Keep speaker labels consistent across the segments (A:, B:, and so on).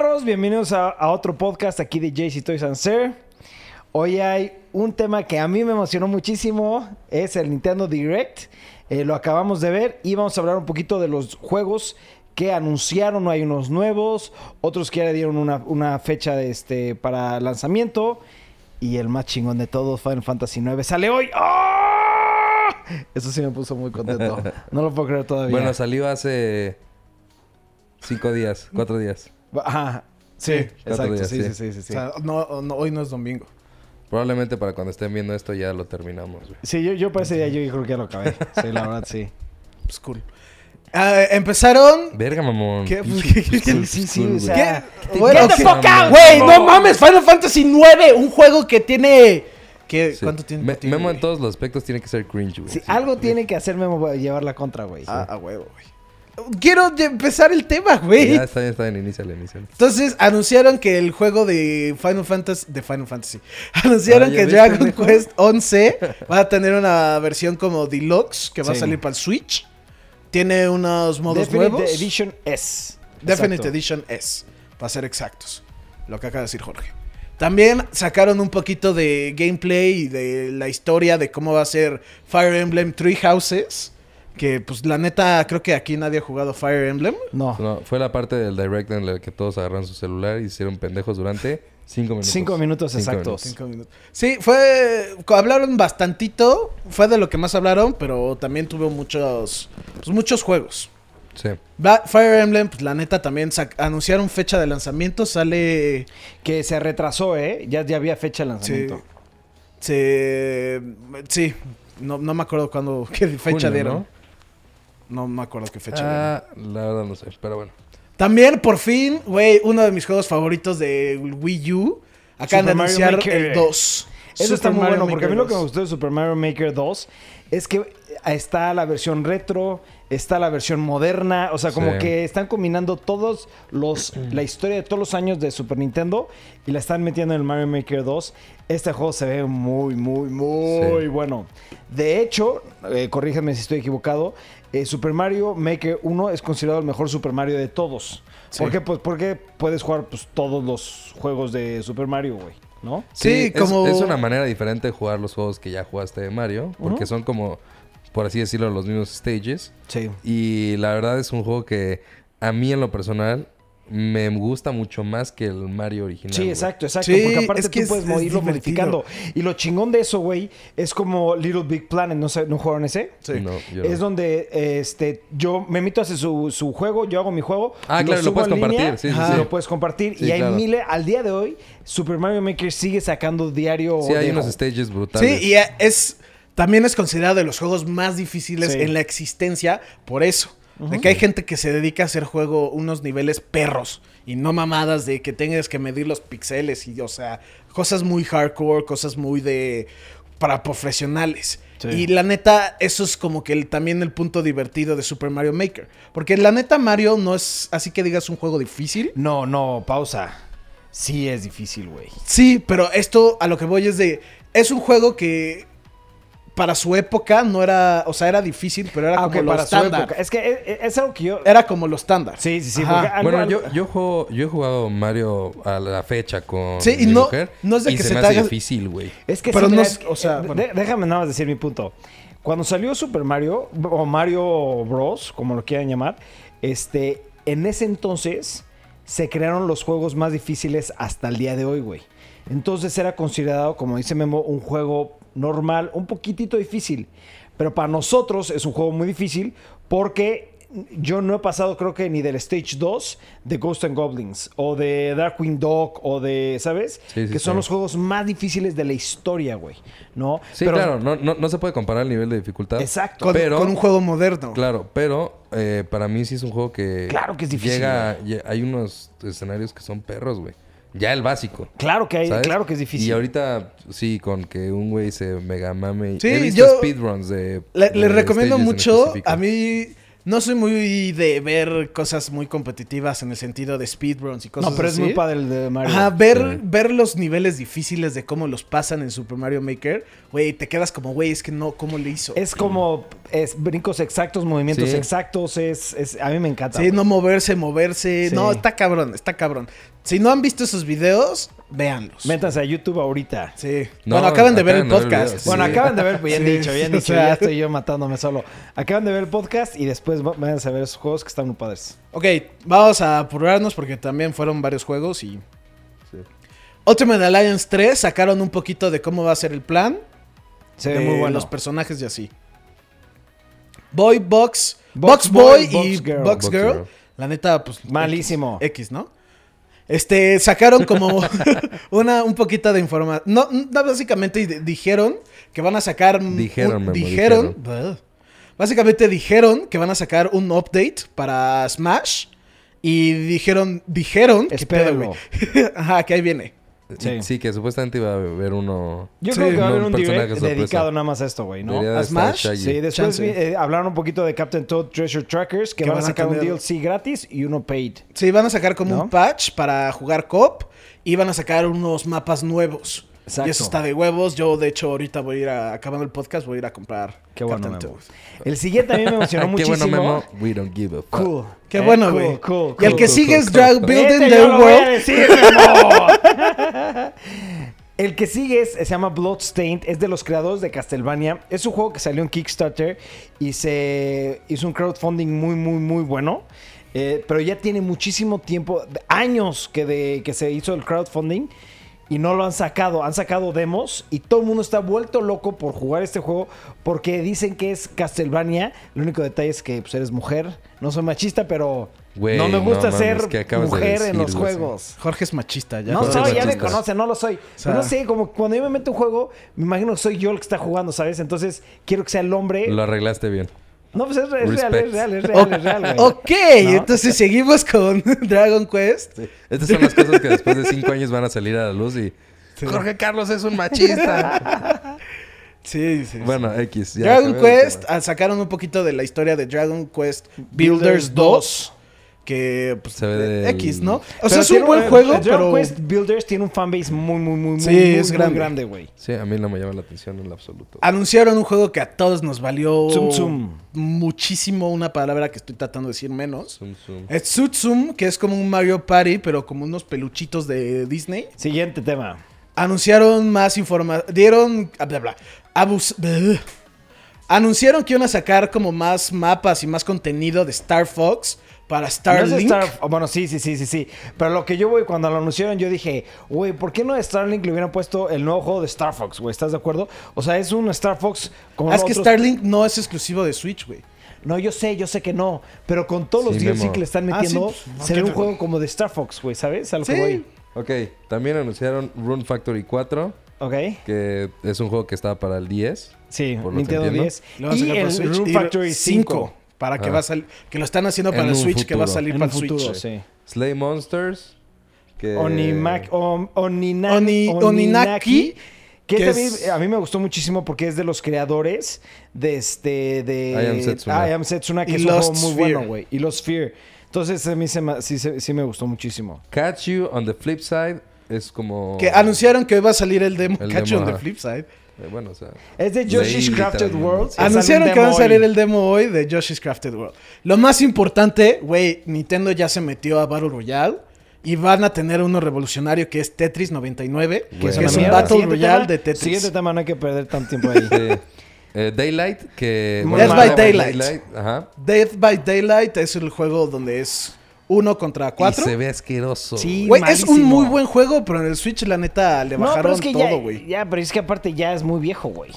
A: perros? Bienvenidos a, a otro podcast aquí de JC Toys and Sir. Hoy hay un tema que a mí me emocionó muchísimo, es el Nintendo Direct. Eh, lo acabamos de ver y vamos a hablar un poquito de los juegos que anunciaron. Hay unos nuevos, otros que ya le dieron una, una fecha de este, para lanzamiento. Y el más chingón de todos, Final Fantasy IX, sale hoy. ¡Ah! Eso sí me puso muy contento. No lo puedo creer todavía.
B: Bueno, salió hace cinco días, cuatro días.
A: Ajá. Sí,
B: cuatro
A: exacto.
B: días,
A: sí, sí,
B: sí.
A: sí, sí, sí.
C: O sea, no, no, hoy no es domingo.
B: Probablemente para cuando estén viendo esto ya lo terminamos, güey.
A: Sí, yo, yo para ese día yo creo que ya lo acabé. Sí, la verdad, sí.
C: Pues cool. Ah, empezaron.
B: Verga, mamón.
C: ¿Qué?
A: Sí, sí, o sea,
C: ¿Qué? Bueno, ¿qué? Güey, no mames, Final Fantasy 9, un juego que tiene. ¿Qué?
B: Sí.
C: ¿Cuánto tiene?
B: Me-
C: tiene,
B: Memo en
C: güey?
B: todos los aspectos tiene que ser cringe, güey.
A: Sí,
B: Sí.
A: algo tiene que hacer Memo para llevar la contra, güey.
C: Ah, a huevo, güey. Quiero empezar el tema, güey.
B: Ya está bien, está bien, iníciale, iníciale.
C: Entonces anunciaron que el juego de Final Fantasy, de Final Fantasy, anunciaron
B: Ah, ¿ya
C: que Dragon? Quest 11 va a tener una versión como deluxe que va a salir para el Switch. Tiene unos modos
A: Definite
C: nuevos.
A: Edition S.
C: Definite
A: Exacto.
C: Edition S, para ser exactos. Lo que acaba de decir Jorge. También sacaron un poquito de gameplay y de la historia de cómo va a ser Fire Emblem Three Houses. Que pues la neta, creo que aquí nadie ha jugado Fire Emblem.
A: No.
B: No, fue la parte del direct en la que todos agarraron su celular y hicieron pendejos durante cinco minutos.
A: Cinco minutos
B: Cinco
A: exactos.
B: minutos.
C: Cinco minutos. Sí, fue. Hablaron bastantito. Fue de lo que más hablaron, pero también tuvo muchos. Pues muchos juegos.
B: Sí.
C: Fire Emblem, pues la neta también anunciaron fecha de lanzamiento. Sale.
A: Que se retrasó, ¿eh? Ya, ya había fecha de
C: Sí.
A: lanzamiento.
C: Se. Sí. No, no me acuerdo cuándo. ¿Qué fecha
B: Junio,
C: dieron?
B: ¿no?
C: ¿No? me acuerdo qué fecha.
B: Ah, la verdad no sé, pero bueno.
C: También, por fin, güey, uno de mis juegos favoritos de Wii U. Acaban
A: Super
C: de
A: Mario
C: anunciar
A: Maker.
C: el 2.
A: Eso
C: Super
A: está muy
C: Mario
A: bueno, porque a mí lo que me
C: 2.
A: gustó de Super Mario Maker 2 es que está la versión retro, está la versión moderna, o sea, como
B: Sí.
A: que están combinando todos los la historia de todos los años de Super Nintendo y la están metiendo en el Mario Maker 2. Este juego se ve muy, muy, muy
B: Sí.
A: bueno. De hecho, eh, si estoy equivocado, eh, Super Mario Maker 1 es considerado el mejor Super Mario de todos.
C: Sí.
A: ¿Por qué? Pues porque puedes jugar pues, todos los juegos de Super Mario, güey, ¿no?
C: Sí,
B: es-
C: como-
B: Es, una manera diferente de jugar los juegos que ya jugaste de Mario, porque son como, por así decirlo, los mismos stages.
A: Sí.
B: Y la verdad es un juego que a mí en lo personal me gusta mucho más que el Mario original.
A: Sí, exacto, exacto.
C: Sí,
A: porque aparte
C: es que
A: tú
C: es-
A: puedes
C: divertido.
A: modificando. Y lo chingón de eso, güey, es como Little Big Planet. ¿No, sé, ¿no jugaron ese?
C: Sí.
B: No, yo
A: Es
B: no.
A: donde este, yo me meto a hacer su, su juego, yo hago mi juego.
B: Ah, claro, lo
A: subo
B: puedes
A: en línea,
B: compartir, sí, sí.
A: Lo puedes compartir.
B: Sí,
A: y hay
B: claro.
A: miles, al día de hoy, Super Mario Maker sigue sacando diario.
B: Sí, hay unos stages brutales.
C: Sí, y es también es considerado de los juegos más difíciles
A: Sí.
C: en la existencia por eso. De que hay gente que se dedica a hacer juego unos niveles perros y no mamadas de que tengas que medir los pixeles y, o sea, cosas muy hardcore, cosas muy de para profesionales.
A: Sí.
C: Y la neta, eso es como que el- también el punto divertido de Super Mario Maker. Porque la neta, Mario no es así que digas un juego difícil.
A: No, no, pausa. Sí es difícil, güey.
C: Sí, pero esto a lo que voy es de. Es un juego que para su época no era. O sea, era difícil, pero era
A: Ah,
C: como
A: ok,
C: lo
A: para su
C: estándar.
A: época. Es que es, es algo que yo...
C: Era como lo estándar.
A: Sí, sí, sí. Algo-
B: Bueno,
A: algo-
B: yo, yo, juego, yo he jugado Mario a la fecha con
C: Sí, y
B: mi
C: no-
B: mujer.
C: no es de
B: y
C: que
B: se,
C: se
B: me
C: te
B: hace
C: haga-
B: difícil, güey.
A: Es que
C: Pero
A: sí,
C: no
A: mira,
C: o sea,
A: de-
C: bueno.
A: déjame nada más decir mi punto. Cuando salió Super Mario, o Mario Bros, como lo quieran llamar, este, en ese entonces se crearon los juegos más difíciles hasta el día de hoy, güey. Entonces era considerado, como dice Memo, un juego normal, un poquitito difícil. Pero para nosotros es un juego muy difícil porque yo no he pasado, creo que ni del Stage 2 de Ghost and Goblins o de Darkwing Dog o de, ¿sabes?
B: Sí, sí,
A: que son
B: sí.
A: los juegos más difíciles de la historia, güey. ¿No?
B: Sí,
A: Pero-
B: claro, no, no, no se puede comparar el nivel de dificultad.
A: Exacto.
C: Con,
B: Pero-
C: con un juego moderno.
B: Claro, pero eh, para mí sí es un juego que.
A: Claro que es difícil,
B: Llega, lle- hay unos escenarios que son perros, güey. Ya el básico.
A: Claro que hay,
B: ¿sabes?
A: claro que es difícil.
B: Y ahorita, sí, con que un güey se mega mame.
C: Sí,
B: He visto
C: yo-
B: speedruns de.
C: Le,
B: de
C: le recomiendo mucho. A mí No soy muy de ver cosas muy competitivas en el sentido de speedruns y cosas
A: No, pero es
C: así.
A: muy padre el de Mario.
C: Ajá, ver,
B: Sí.
C: ver los niveles difíciles de cómo los pasan en Super Mario Maker, güey, te quedas como, güey, es que no, ¿cómo le hizo?
A: Es como es brincos exactos, movimientos
B: Sí.
A: exactos, es, es- a mí me encanta.
C: Sí, no moverse, moverse.
A: Sí.
C: No, está cabrón, está cabrón. Si no han visto esos videos, véanlos.
A: Métanse a YouTube ahorita.
C: Sí.
B: No,
C: bueno, acaban de ver el
B: ver
C: podcast.
A: Bueno,
B: Sí.
A: acaban de ver, pues
C: Sí,
A: dicho,
C: o
A: dicho, ya estoy yo matándome solo. Acaban de ver el podcast y después va- vayan a ver esos juegos que están muy padres.
C: Ok, vamos a apurarnos porque también fueron varios juegos y...
B: Sí.
C: Ultimate Alliance 3 sacaron un poquito de cómo va a ser el plan.
A: Se ve
C: de
A: muy bueno.
C: los personajes y así. Boy, Box,
A: Box
C: Box Boy,
A: Boy,
C: y
A: Box Girl.
C: Box
B: Box
C: Girl.
B: Girl.
C: La neta, pues...
A: Malísimo.
C: X, X, ¿no? Este, sacaron como una, un poquito de información. No, no, básicamente di- dijeron que van a sacar...
B: Dijeron,
C: un- dijeron. Buh. Básicamente dijeron que van a sacar un update para Smash. Y dijeron, dijeron... ¿qué pedo,
A: Espérenlo.
C: Ajá, que ahí viene.
A: Sí.
B: Sí. que supuestamente iba a haber uno.
A: Yo
C: Sí,
A: creo que va a haber
B: un
A: direct dedicado nada más a esto, güey, ¿no?
C: ¿A Smash?
A: Sí, después eh, hablaron un poquito de Captain Toad Treasure Trackers, que,
C: Que
A: van a
C: van a
A: sacar un
C: tener-
A: DLC gratis y uno paid.
C: Sí, van a sacar como
A: ¿No?
C: un patch para jugar cop. Y van a sacar unos mapas nuevos.
A: Exacto.
C: Y eso está de huevos. Yo, de hecho, ahorita voy a ir a, acabando el podcast, voy a ir a comprar
A: Qué bueno, Memo. El siguiente a mí me emocionó
B: Qué
A: muchísimo.
B: bueno, Memo. We don't give a fuck.
A: Cool.
C: Qué
A: Eh,
C: bueno,
A: cool,
C: güey.
A: cool,
C: y el que
B: cool,
C: sigue
B: cool,
C: es Drag
B: cool.
C: Building
A: Este
C: the
A: yo lo voy a
C: World.
A: decir, Memo. El que sigue es- se llama Bloodstained, es de los creadores de Castlevania. Es un juego que salió en Kickstarter y se hizo un crowdfunding muy, muy, muy bueno. Eh, pero ya tiene muchísimo tiempo, años que, de, que se hizo el crowdfunding y no lo han sacado. Han sacado demos y todo el mundo está vuelto loco por jugar este juego porque dicen que es Castlevania. El único detalle es que pues, eres mujer. No soy machista, pero no me gusta
B: no
A: ser
B: mames, ¿qué acabas de
A: mujer en los juegos.
C: Jorge es machista, ya.
A: No soy, ya me conoce, no lo soy.
C: sea-
A: no sé, como cuando yo me meto un juego, me imagino que soy yo el que está jugando, ¿sabes? Entonces quiero que sea el hombre.
B: Lo arreglaste bien.
A: No, pues es, re- es real, es real, es real, es real, güey.
C: Ok,
A: ¿No?
C: entonces seguimos con Dragon Quest.
B: Estas son las cosas que después de cinco años van a salir a la luz y... Jorge Carlos es un machista.
C: Sí, sí.
B: bueno, X. ya,
C: Dragon Quest ah, sacaron un poquito de la historia de Dragon Quest Builders 2. Que, pues,
B: Se ve del-
C: X, ¿no? O
A: Pero
C: sea, es un buen
A: eh,
C: juego,
A: Dragon
C: pero...
A: Quest Builders tiene un fanbase muy, muy, muy, muy,
C: Sí,
A: muy,
C: es
A: muy
C: grande.
A: grande, güey.
B: Sí, a mí no me llama la atención en lo absoluto.
C: Anunciaron un juego que a todos nos valió
A: Tsum Tsum.
C: muchísimo, una palabra que estoy tratando de decir menos.
B: Zoom, zoom.
C: Es Tsutsum, que es como un Mario Party, pero como unos peluchitos de Disney.
A: Siguiente tema.
C: Anunciaron más información. Dieron. ah, Bla, bla, abus- bleh. Anunciaron que iban a sacar como más mapas y más contenido de Star Fox para
A: No es
C: Starlink.
A: Star- bueno, sí, sí, sí, sí, sí. Pero lo que yo voy, cuando lo anunciaron, yo dije, güey, ¿por qué no de Starlink le hubieran puesto el nuevo juego de Star Fox, güey? ¿Estás de acuerdo? O sea, es un Star Fox como
C: Ah, es que Starlink no es exclusivo de Switch, güey.
A: No, yo sé, yo sé que no. Pero con todos los DLC que le están
C: Ah, sí,
A: metiendo,
C: pues, no,
A: se ve
C: ¿qué
A: un juego como de Star Fox, güey, ¿sabes? A lo que
C: Sí.
A: voy.
B: Ok, también anunciaron Rune Factory 4,
A: ¿Ok?
B: que es un juego que estaba para el 10.
A: Sí,
B: Por lo que
A: Nintendo
B: entiendo.
A: 10.
C: Lo van a
A: Y el
C: Y
A: Factory 5.
C: 5, Para que
B: Ah.
C: va a salir. Que lo están haciendo para
B: En
C: el Switch, que va a salir
A: En
C: para el
A: futuro,
C: Switch.
A: sí.
B: Slay Monsters, que...
A: Onimac, om- Onina-
C: Oni- Oninaki,
A: Que,
C: que
A: este
C: es-
A: a, mí, a mí me gustó muchísimo porque es de los creadores de este. De,
B: I Am Setsuna.
A: I Am Setsuna, que
C: Y
A: es un
C: Lost
A: juego muy
C: Sphere.
A: bueno, güey. Y los Fear. Entonces a mí se me- sí, se- sí me gustó muchísimo.
B: Catch You on the Flip Side es como...
C: Que anunciaron que va a salir el demo
B: El
C: Catch
B: demo,
C: on the. Flip Side.
B: Eh, bueno, o sea...
A: Es de Yoshi's Crafted. World.
B: Sí.
C: Anunciaron que va a salir el demo hoy de Yoshi's Crafted World. Lo más importante, güey, Nintendo ya se metió a Battle Royale y van a tener uno revolucionario que es Tetris 99, que es, un. Battle Royale de Tetris.
A: Siguiente tema, no hay que perder tanto tiempo ahí.
B: Sí. Eh, Daylight, que...
A: Death
B: bueno,
A: by
C: Daylight.
B: Ajá.
C: Death by Daylight es el juego donde es uno contra cuatro.
B: Y se ve asqueroso.
A: Sí,
C: Güey, es un muy buen juego, pero en el Switch la neta le
A: No, pero
C: bajaron
A: es que
C: todo, güey.
A: ya, pero es que aparte ya es muy viejo, güey.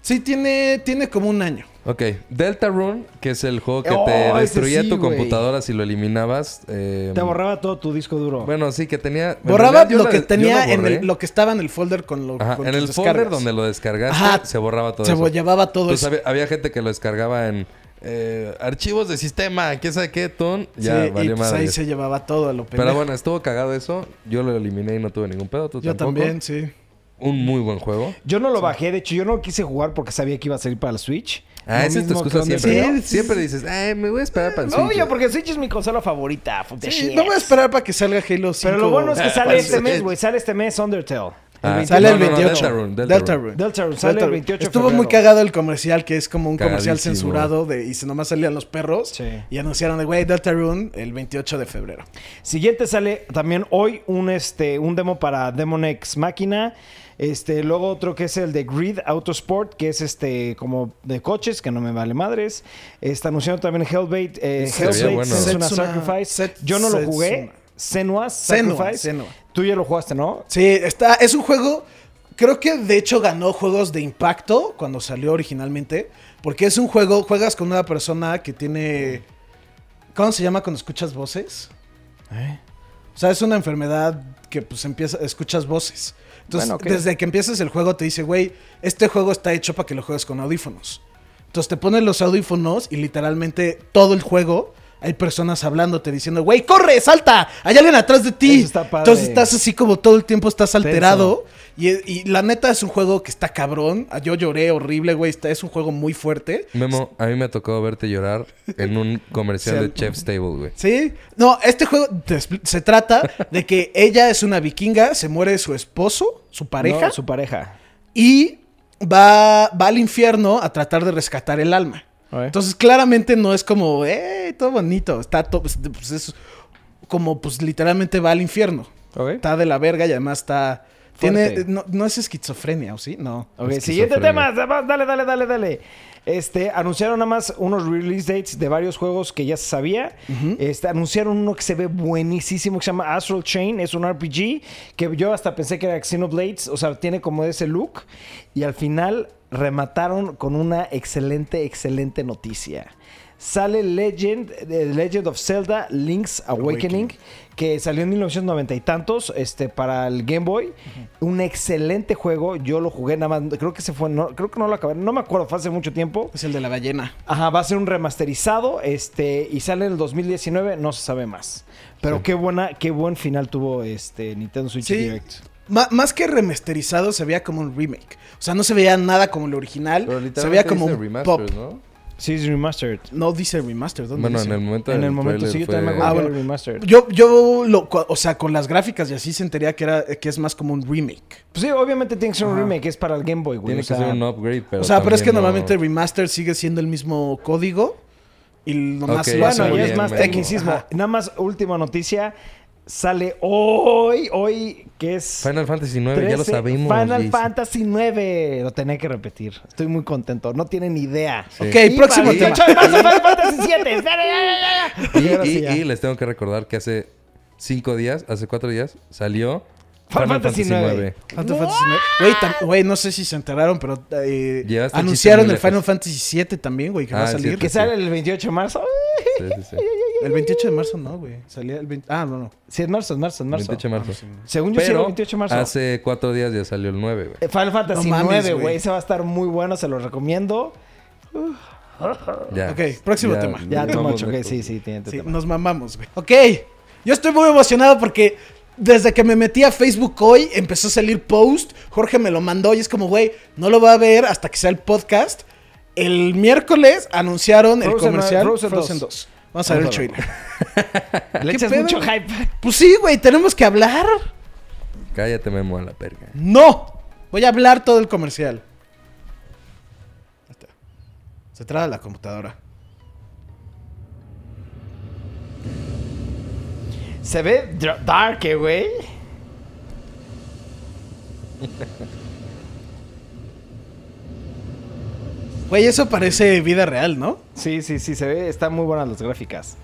C: Sí, tiene, tiene como un año.
B: Ok, Deltarune, que es el juego que
A: Oh,
B: te
A: ese
B: destruía
A: sí,
B: tu computadora si lo eliminabas. eh,
A: Te borraba todo tu disco duro.
B: Bueno, sí, que tenía... en
C: Borraba
B: realidad
C: lo
B: la-
C: que tenía
B: lo
C: en el, lo que estaba en el folder con lo
B: Ajá,
C: con
B: en el
C: descargas.
B: folder donde lo descargaste
C: Ajá,
B: se borraba todo
C: Se
B: eso.
C: llevaba todo
B: Entonces
C: eso.
B: había, había gente que lo descargaba en eh, archivos de sistema, quién sabe qué, ton. Ya,
C: Sí, y
B: valió
C: pues ahí se llevaba todo lo
B: Pero
C: pendejo.
B: bueno, estuvo cagado eso. Yo lo eliminé y no tuve ningún pedo. Tú
C: Yo
B: tampoco.
C: también, sí.
B: Un muy buen juego.
A: Yo no lo bajé, de hecho yo no lo quise jugar porque sabía que iba a salir para el Switch.
B: Ah,
A: Lo
B: esa es tu excusa
A: que
B: siempre. ¿no?
C: Sí,
B: Siempre dices, ay, me voy a esperar para el Switch.
A: Obvio, porque Switch es mi consola favorita.
C: Sí, no voy a esperar para que salga Halo 5.
A: Pero lo bueno es que
B: Ah,
A: sale
B: pues,
A: este mes, güey. Sale este mes Undertale.
B: Ah,
C: Sale el
B: No, no, no,
C: 28.
B: Deltarune,
C: Deltarune.
B: Deltarune.
A: Deltarune sale el 28 de
C: Estuvo
A: febrero.
C: muy cagado el comercial, que es como un comercial censurado de, y se nomás salían los perros.
A: Sí.
C: Y anunciaron de, güey, Deltarune el 28 de febrero.
A: Siguiente sale también hoy un, este, un demo para Demon X Máquina. Este, luego otro que es el de Grid Autosport, que es este como de coches, que no me vale madres. Está anunciando también Hellblade, eh, Hellblade
B: bueno.
A: Senua's
C: Setsuna-
A: Sacrifice.
C: Set-
A: Yo no lo
C: Setsuna.
A: jugué.
C: Senua,
A: Sacrifice.
C: Senua.
A: Tú ya lo jugaste, ¿no?
C: Sí, está, es un juego, creo que de hecho ganó juegos de impacto cuando salió originalmente, porque es un juego, juegas con una persona que tiene, ¿cómo se llama cuando escuchas voces? O sea, es una enfermedad que pues empieza, escuchas voces. Entonces,
A: Bueno,
C: desde que empiezas el juego te dice, güey, este juego está hecho para que lo juegues con audífonos. Entonces te pones los audífonos y literalmente todo el juego hay personas hablándote diciendo, güey, corre, salta, hay alguien atrás de ti.
A: Eso está padre.
C: Entonces estás así como todo el tiempo estás alterado. Y, y la neta es un juego que está cabrón. Ah, Yo lloré horrible, güey. Está, es un juego muy fuerte.
B: Memo, a mí me tocó verte llorar en un comercial de Chef's Table, güey.
C: Sí. No, este juego se trata de que ella es una vikinga, se muere su esposo, su pareja,
A: No, su pareja.
C: y va, va al infierno a tratar de rescatar el alma. Entonces, claramente no es como, eh, todo bonito. Está todo, pues, pues, es como, pues, literalmente va al infierno. Está de la verga y además está... Tiene, no, no es esquizofrenia, ¿o sí? No.
A: Ok, siguiente tema. Dale, dale, dale, dale. Este, anunciaron nada más unos release dates de varios juegos que ya se sabía. este, anunciaron uno que se ve buenísimo que se llama Astral Chain. Es un RPG que yo hasta pensé que era Xenoblades. O sea, tiene como ese look. Y al final remataron con una excelente, excelente noticia. Sale Legend, eh, Legend of Zelda Link's Awakening, que salió en 1990 y tantos este, para el Game Boy. Un excelente juego. Yo lo jugué nada más. Creo que se fue. No, creo que no lo acabé. No me acuerdo, fue hace mucho tiempo.
C: Es el de la ballena.
A: Ajá, va a ser un remasterizado. Este, y sale en el 2019. No se sabe más. Pero
B: Sí.
A: qué buena, qué buen final tuvo este Nintendo Switch
C: Sí.
A: Direct.
C: Más que remasterizado, se veía como un remake. O sea, no se veía nada como el original.
B: Pero
C: Se
B: literalmente
C: veía como un pop.
B: ¿no?
A: Sí, es remastered.
C: No dice remaster. ¿dónde
B: Bueno,
C: dice?
B: en el momento
A: En el momento, sí, yo
B: fue-
A: también me
C: Ah,
A: acuerdo que
C: bueno.
A: era remastered.
C: Yo, yo lo, o sea, con las gráficas y así se entería que era que es más como un remake.
A: Pues sí, obviamente tiene que ser un remake. Es para el Game Boy, güey.
B: Tiene
A: o
B: que
A: sea,
B: ser un upgrade, pero
C: o sea, pero es que
B: no-
C: normalmente remaster sigue siendo el mismo código y nomás
B: Ok,
C: lo
A: Bueno,
B: bien,
A: es más tecnicismo. Nada más, última noticia. Sale hoy, hoy, que es...
B: Final Fantasy 9, ya lo
A: 13,
B: sabemos.
A: Final
B: Jason.
A: Fantasy 9. Lo tenía que repetir. Estoy muy contento. No tienen idea.
B: Sí.
C: Ok,
A: Y
C: próximo tema.
A: 18 de marzo, Final Fantasy 7.
B: Y, les tengo que recordar que hace cinco días, hace cuatro días, salió
A: Final Fantasy 9.
C: Final Fantasy IX. Güey, no sé si se enteraron, pero eh, anunciaron el Final. Fantasy VII también, güey, que va
B: Ah,
C: a
B: es
C: salir.
B: cierto.
A: Que sale el 28 de marzo.
B: Sí, sí, sí.
C: El 28 de marzo no, güey. Salía el 20... Ah, no, no.
A: Sí, es marzo, es marzo, es marzo.
B: 28 de marzo.
A: Según yo, sí, era el
B: Pero
A: 28 de marzo.
B: hace cuatro días ya salió el 9, güey.
A: Final Fantasy
C: No mames,
A: 9,
C: güey.
A: Ese va a estar muy bueno, se lo recomiendo.
B: Ya.
C: Ok, próximo tema.
A: Ya, too
B: vamos
A: much, ok, sí, sí, tiene
C: Sí,
A: tema.
C: nos mamamos, güey. Ok, yo estoy muy emocionado porque desde que me metí a Facebook hoy empezó a salir post. Jorge me lo mandó y es como, güey, no lo voy a ver hasta que sea el podcast. El miércoles anunciaron el
A: Frozen,
C: comercial
A: Frozen
C: Frozen,
A: 2.
C: 2. Vamos a ver el
A: Vamos a ver.
C: trailer.
A: Le
C: ¿Qué
A: echas
C: pedo?
A: mucho hype.
C: Pues sí, güey, tenemos que hablar.
B: Cállate, Memo, a la perga.
C: No, voy a hablar todo el comercial. Se traba la computadora.
A: Se ve dark, eh, güey.
C: Güey, eso parece vida real, ¿no?
A: Sí, sí, sí, se ve. Están muy buenas las gráficas.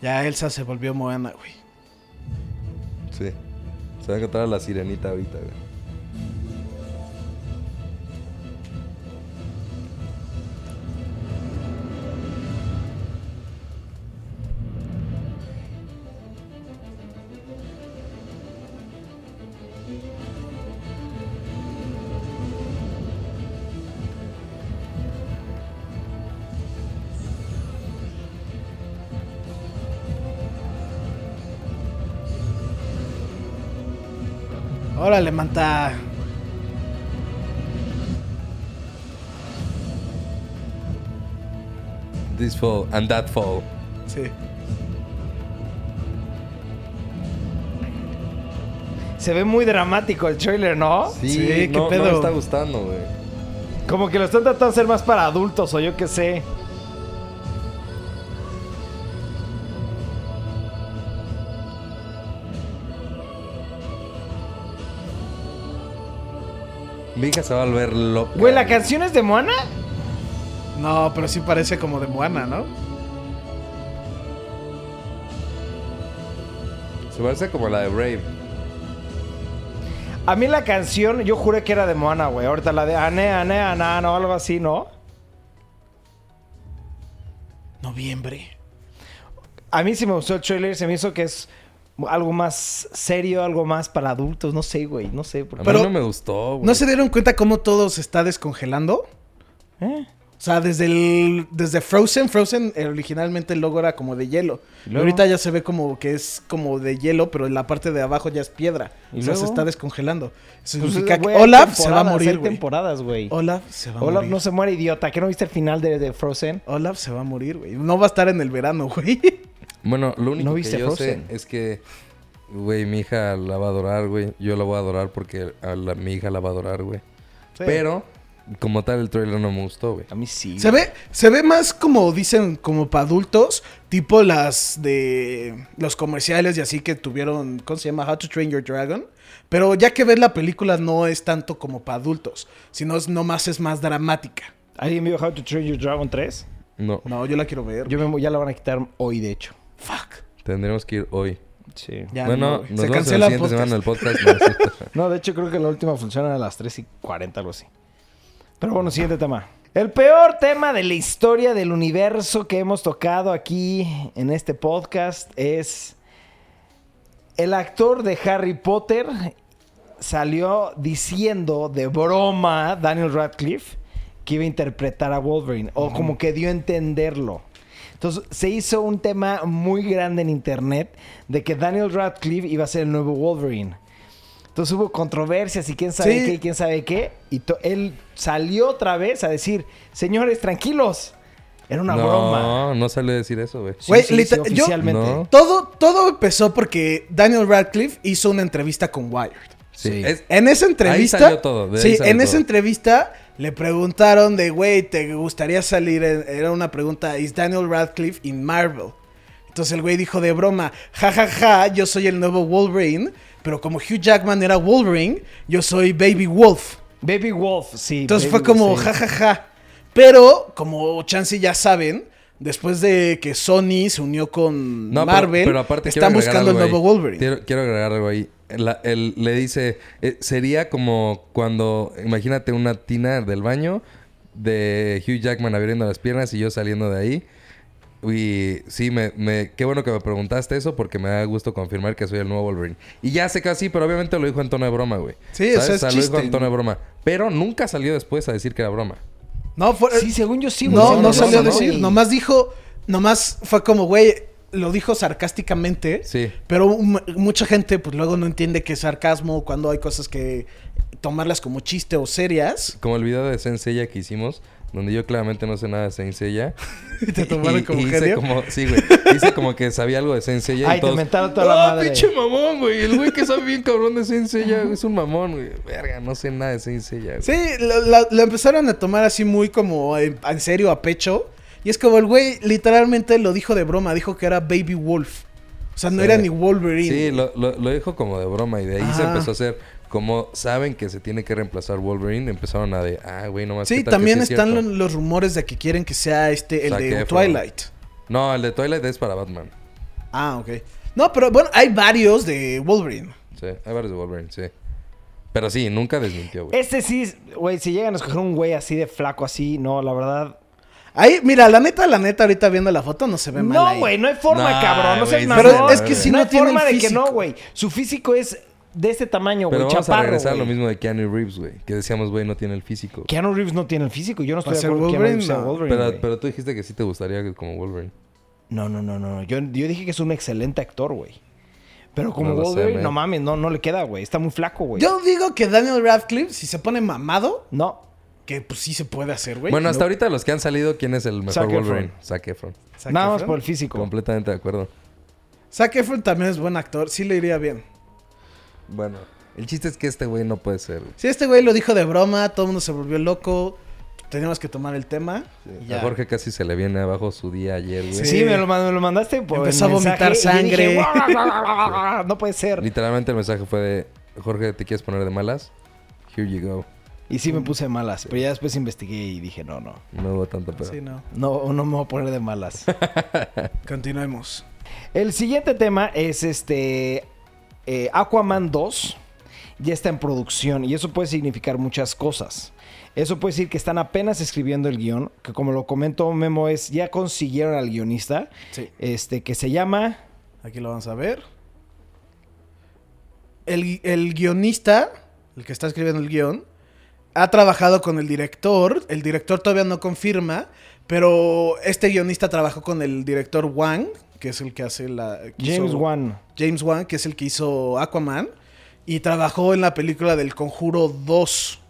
C: Ya Elsa se volvió Moana, güey.
B: Sí. Se va a encontrar a la sirenita ahorita, güey.
C: Órale, manta.
B: This fall and that fall.
C: Sí.
A: Se ve muy dramático el trailer, ¿no?
B: Sí,
C: Sí, qué
B: no, no
C: pedo.
B: me está gustando, güey.
A: Como que lo están tratando de hacer más para adultos o yo qué sé.
B: Mi hija se va a volver loca.
A: Güey, ¿la canción es de Moana?
C: No, pero sí parece como de Moana, ¿no?
B: Se parece como la de Brave.
A: A mí la canción, yo juré que era de Moana, güey. Ahorita la de Ane, Ane, Anano, algo así, ¿no?
C: Noviembre.
A: A mí sí me gustó el trailer, se me hizo que es algo más serio, algo más para adultos, no sé, güey, no sé. por
B: A mí
C: Pero-
B: no me gustó, güey.
C: ¿No se dieron cuenta cómo todo se está descongelando?
A: ¿Eh?
C: O sea, desde el desde Frozen, Frozen eh, originalmente el logo era como de hielo.
A: ¿Y
C: ahorita ya se ve como que es como de hielo, pero en la parte de abajo ya es piedra.
A: ¿Y
C: o sea, se está descongelando. Eso
A: Pues,
C: significa que Olaf se va a morir, güey.
A: temporadas, güey.
C: Olaf se va a
A: Olaf
C: morir.
A: no se muere, idiota. ¿Que no viste el final de, de Frozen?
C: Olaf se va a morir, güey. No va a estar en el verano, güey.
B: Bueno, lo único
A: ¿No
B: que yo
A: Frozen?
B: sé es que, güey, mi hija la va a adorar, güey. Yo la voy a adorar porque a la- mi hija la va a adorar, güey. Pero, como tal, el trailer no me gustó, güey.
A: A mí sí.
C: Se ve, se ve más como dicen, como para adultos, tipo las de los comerciales y así que tuvieron, ¿cómo se llama? How to Train Your Dragon. Pero ya que ves la película no es tanto como para adultos, sino es nomás es más dramática.
A: ¿Alguien vio How to Train Your Dragon 3?
B: No,
C: No, yo la quiero ver.
A: Yo me, ya la van a quitar hoy, de hecho.
C: Fuck.
B: tendremos que ir hoy.
A: Sí.
C: Ya,
B: bueno,
C: no,
B: nos
C: se
B: vemos
C: cancela el
B: siguiente
C: podcast.
B: semana en el podcast. No,
A: de hecho creo que la última funciona a las 3 y 40, algo así. Pero bueno, siguiente tema. El peor tema de la historia del universo que hemos tocado aquí en este podcast es el actor de Harry Potter salió diciendo de broma Daniel Radcliffe que iba a interpretar a Wolverine o como que dio a entenderlo. Entonces se hizo un tema muy grande en internet de que Daniel Radcliffe iba a ser el nuevo Wolverine. Entonces hubo controversias y quién sabe
C: Sí.
A: qué y quién sabe qué. Y él salió otra vez a decir, señores, tranquilos. Era una
B: no,
A: broma.
B: no salió a decir eso, güey.
A: Sí,
C: yo-
A: oficialmente.
B: No.
C: Todo, todo empezó porque Daniel Radcliffe hizo una entrevista con Wired.
B: Sí.
A: Sí.
B: Es-
C: En esa entrevista.
B: salió todo,
C: sí,
B: salió
C: en esa
B: todo. entrevista
C: le preguntaron de, güey, ¿te gustaría salir? en-" Era una pregunta, ¿is Daniel Radcliffe in Marvel? Entonces el güey dijo de broma, ja, ja, ja, yo soy el nuevo Wolverine, pero como Hugh Jackman era Wolverine, yo soy Baby Wolf.
A: Baby Wolf, sí.
C: Entonces
A: Baby
C: fue como,
A: Wolf, sí.
C: ja, ja, ja. Pero, como chance ya saben, después de que Sony se unió con
B: No,
C: Marvel,
B: pero, aparte quiero
C: están buscando el nuevo
B: ahí.
C: Wolverine.
B: Quiero, quiero agregar algo ahí. La- él le dice, eh, sería como cuando, imagínate una tina del baño de Hugh Jackman abriendo las piernas y yo saliendo de ahí. Y sí, me, me, qué bueno que me preguntaste eso porque me da gusto confirmar que soy el nuevo Wolverine. Y ya sé que así, pero obviamente lo dijo en tono de broma, güey.
C: Sí, o sea, es
B: Lo dijo
C: chiste.
B: en tono de broma. Pero nunca salió después a decir que era broma.
C: No, fue,
A: Sí, según yo sí, güey.
C: no, no,
B: no,
C: salió a
B: no,
C: decir. Nomás dijo, nomás fue como, güey, lo dijo sarcásticamente.
B: Sí.
C: Pero mucha gente, pues luego no entiende que es sarcasmo cuando hay cosas que tomarlas como chiste o serias.
B: Como el video de Senseiya que hicimos, donde yo claramente no sé nada de Senseiya.
C: Y te tomaron
B: Y-
C: como
B: y hice
C: genio.
B: como, sí, güey. Hice como que sabía algo de Senseiya
A: Ay,
B: y
A: te
B: todos...
A: mentaron toda la
B: "Ah,
A: madre".
B: pinche mamón, güey! El güey que sabe bien cabrón de Senseiya es un mamón, güey. Verga, no sé nada de Senseiya.
C: Sí, lo, la- lo empezaron a tomar así muy como en, en serio, a pecho. Y es como el güey literalmente lo dijo de broma, dijo que era Baby Wolf. O sea, no
B: Sí.
C: era ni Wolverine.
B: Sí, lo, lo, lo dijo como de broma y de ahí se empezó a hacer... Como saben que se tiene que reemplazar Wolverine, empezaron a de... Ah, güey, nomás
C: Sí,
B: ¿qué tal que
C: también
B: sí es
C: están
B: cierto?"
C: lo- los rumores de que quieren que sea este, el
B: Zac
C: de
B: Efron.
C: Twilight.
B: No, el de Twilight es para Batman.
C: Ah, ok. No, pero bueno, hay varios de Wolverine.
B: Sí, hay varios de Wolverine, sí. Pero sí, nunca desmintió, güey.
A: Este sí, güey, si llegan a escoger un güey así de flaco, así, no, la verdad.
C: Ahí, mira, la neta, la neta, ahorita viendo la foto no se ve mal.
A: No, güey, no hay forma,
B: Nah,
A: cabrón. No seas mamón.
C: Pero es que si no
A: hay
C: tiene
A: forma
C: el
A: de que
C: físico.
A: no, güey. Su físico es de este tamaño, güey,
B: Pero vamos a regresar a lo mismo de Keanu Reeves, güey. Que decíamos, güey, no tiene el físico.
A: Keanu Reeves no tiene el físico. Yo no estoy
C: ¿Va
A: de acuerdo que Keanu
C: Wolverine?
A: Reeves sea
C: No.
A: Wolverine,
B: Pero, tú dijiste que sí te gustaría como Wolverine.
A: No, no, no, no. Yo, yo dije que es un excelente actor, güey. Pero como
B: No sé,
A: Wolverine, no mames, no, no le queda, güey. Está muy flaco, güey.
C: Yo digo que Daniel Radcliffe, si se pone mamado,
A: No.
C: Que pues sí se puede hacer, güey.
B: Bueno, hasta
C: No.
B: ahorita los que han salido, ¿quién es el mejor
A: Zac.
B: Wolverine? Zac Efron.
C: Zac
A: Nada más por el físico.
B: Completamente de acuerdo.
C: Zac Efron también es buen actor, sí le iría bien.
B: Bueno, el chiste es que este güey no puede ser. güey.
C: Si este güey lo dijo de broma, todo el mundo se volvió loco, teníamos que tomar el tema.
B: A Jorge casi se le viene abajo su día ayer, güey.
C: Sí.
A: Sí, me, lo, me lo mandaste por
C: Empezó a vomitar
A: dije,
C: sangre.
A: "Guau, guau, guau, guau, guau". no puede ser.
B: Literalmente el mensaje fue de... Jorge, ¿te quieres poner de malas? Here you go.
A: Y sí me puse malas, pero ya después investigué y dije, no, no.
B: No hubo tanto pedo.
C: Sí, no.
A: No, no me voy a poner de malas.
C: Continuemos.
A: El siguiente tema es este eh, Aquaman 2. Ya está en producción y eso puede significar muchas cosas. Eso puede decir que están apenas escribiendo el guion, que como lo comentó Memo es, ya consiguieron al guionista,
C: Sí.
A: este, que se llama...
C: Aquí lo vamos a ver. El, el guionista, el que está escribiendo el guion, ha trabajado con el director. El director todavía no confirma, pero este guionista trabajó con el director Wang, que es el que hace la... que
A: James
C: hizo-
A: Wan.
C: James Wan, que es el que hizo Aquaman. Y trabajó en la película del Conjuro 2.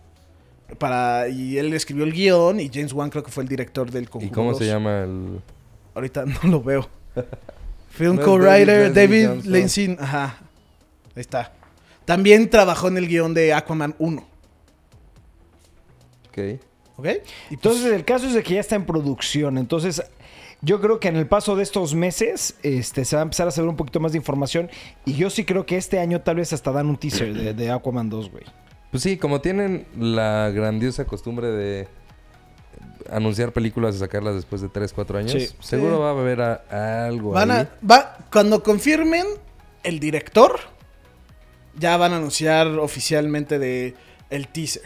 C: Para, y él escribió el guion y James Wan creo que fue el director del Conjuro
B: ¿Y cómo
C: 2.
B: se llama el...?
C: Ahorita no lo veo. Film
B: No
C: co-writer
B: David
C: David. Ajá. Ahí está. También trabajó en el guion de Aquaman 1.
B: Ok.
C: ¿Ok?
A: Entonces el caso es de que ya está en producción. Entonces yo creo que en el paso de estos meses este, se va a empezar a saber un poquito más de información. Y yo sí creo que este año tal vez hasta dan un teaser de, de Aquaman 2, güey.
B: Pues sí, como tienen la grandiosa costumbre de anunciar películas y sacarlas después de 3, 4 años,
A: Sí.
B: seguro
C: Sí.
B: va a haber a- algo
C: van
B: ahí.
C: a, va, cuando confirmen el director, ya van a anunciar oficialmente de el teaser.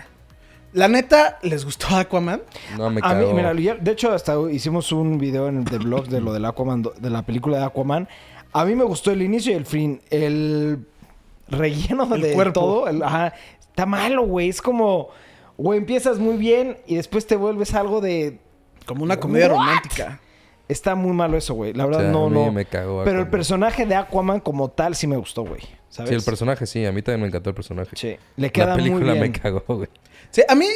C: La neta, ¿les gustó Aquaman?
B: No me
A: A mí,
B: cago.
A: mira, ya- de hecho hasta hicimos un video en el de blog de lo del Aquaman, de la película de Aquaman. A mí me gustó el inicio y el fin. El relleno
C: El
A: de
C: cuerpo.
A: todo, el- ajá, está malo, güey. Es como, güey, empiezas muy bien y después te vuelves algo de
C: Como una comedia
A: What?
C: romántica.
A: Está muy malo eso, güey. La
B: O
A: verdad,
B: sea,
A: no,
B: a mí
A: no.
B: me cagó
A: Pero el personaje de Aquaman como tal sí me gustó, güey. ¿Sabes?
B: Sí, el personaje sí. A mí también me encantó el personaje.
A: Sí. Le queda
B: La película
A: muy bien.
B: me cagó, güey.
C: Sí, a mí,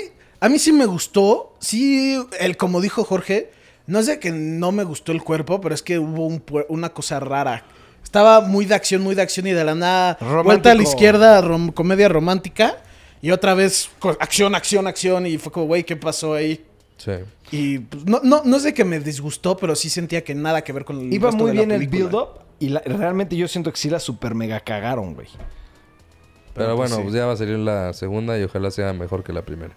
C: a mí sí me gustó. Sí, el, como dijo Jorge, no es de que no me gustó el cuerpo, pero es que hubo un una cosa rara. Estaba muy de acción, muy de acción y de la nada
A: Romántico.
C: vuelta a la izquierda, rom- comedia romántica. Y otra vez acción, acción, acción. Y fue como, güey, ¿qué pasó ahí?
B: Sí.
C: Y pues, no, no, no sé que me disgustó, pero sí sentía que nada que ver con el
A: Iba
C: resto
A: muy
C: de la
A: bien el build-up y la- realmente yo siento que sí la super mega cagaron, güey.
B: Pero,
C: pues,
B: bueno,
C: sí.
B: pues ya va a salir la segunda y ojalá sea mejor que la primera.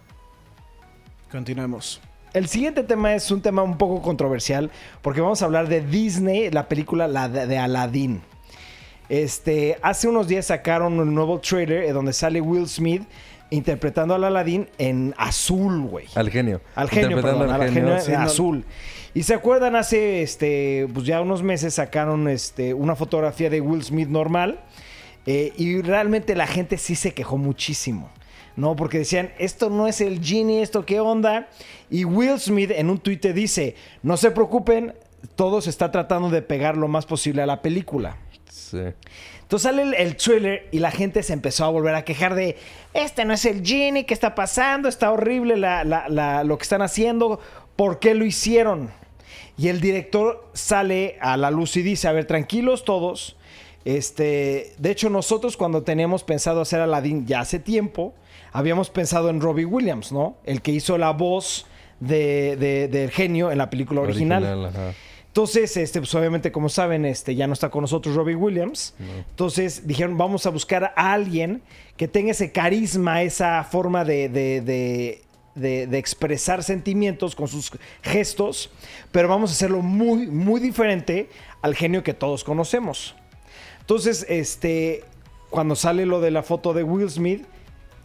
C: Continuemos.
A: El siguiente tema es un tema un poco controversial porque vamos a hablar de Disney, la película la de, de Aladdin. Este, hace unos días sacaron un nuevo trailer donde sale Will Smith interpretando al Aladdin en azul, güey.
B: Al genio.
A: Al genio, perdón,
B: al
A: al
B: genio.
A: genio
C: sí,
A: en
C: no-
A: azul. Y se acuerdan hace este, pues ya unos meses sacaron este, una fotografía de Will Smith normal. Eh, y realmente la gente sí se quejó muchísimo. ¿No? Porque decían, esto no es el genie, esto qué onda. Y Will Smith en un tuit dice, no se preocupen, todo se está tratando de pegar lo más posible a la película.
B: Sí.
A: Entonces sale el, el trailer y la gente se empezó a volver a quejar de, este no es el Genie, ¿qué está pasando? Está horrible la- la- la- lo que están haciendo, ¿por qué lo hicieron? Y el director sale a la luz y dice, a ver, tranquilos todos. Este, de hecho, nosotros cuando teníamos pensado hacer Aladdin ya hace tiempo, habíamos pensado en Robbie Williams, ¿no? El que hizo la voz de, de- del genio en la película original.
B: ajá.
A: Entonces, este, pues obviamente, como saben, este, ya no está con nosotros Robbie Williams. Entonces dijeron, vamos a buscar a alguien que tenga ese carisma, esa forma de- de- de expresar sentimientos con sus gestos, pero vamos a hacerlo muy, muy diferente al genio que todos conocemos. Entonces, este, cuando sale lo de la foto de Will Smith,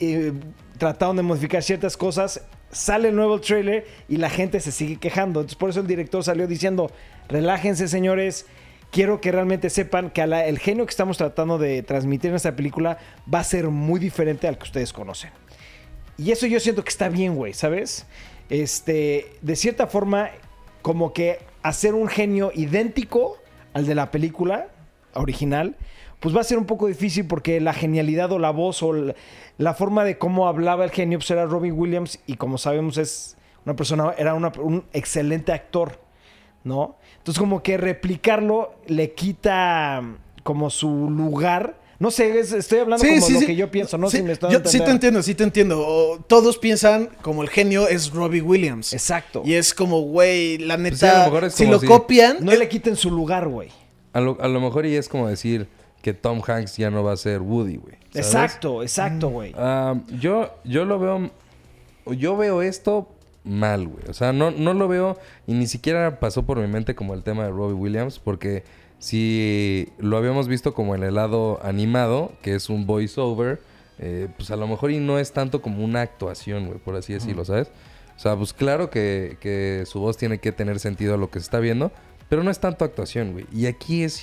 A: eh, trataron de modificar ciertas cosas, sale el nuevo trailer y la gente se sigue quejando. Entonces, por eso el director salió diciendo, relájense señores, quiero que realmente sepan que el genio que estamos tratando de transmitir en esta película va a ser muy diferente al que ustedes conocen. Y eso yo siento que está bien, güey, ¿sabes? Este, de cierta forma, como que hacer un genio idéntico al de la película original, pues va a ser un poco difícil porque la genialidad o la voz o la, la forma de cómo hablaba el genio pues era Robin Williams y como sabemos es una persona, era una- un excelente actor, ¿no? Entonces como que replicarlo le quita como su lugar. No sé, es- estoy hablando como lo que yo pienso, no
C: Sí,
A: sé si me estoy
C: yo sí te entiendo, sí te entiendo. O- todos piensan como el genio es Robbie Williams.
A: Exacto.
C: Y es como, güey, la
B: Pues sí, a
C: neta,
B: lo mejor es
C: si
B: como
C: lo
B: si-
C: copian,
A: No le quiten su lugar, güey.
B: A lo, a lo mejor y es como decir que Tom Hanks ya no va a ser Woody, güey.
A: Exacto, exacto, güey.
B: Ah, yo, yo lo veo. Yo veo esto mal, güey. O sea, no, no lo veo. Y ni siquiera pasó por mi mente como el tema de Robbie Williams. Porque si lo habíamos visto como en el lado animado, que es un voiceover, eh, pues a lo mejor y no es tanto como una actuación, güey, por así decirlo, ¿sabes? O sea, pues claro que, que su voz tiene que tener sentido a lo que se está viendo. Pero no es tanto actuación, güey. Y aquí es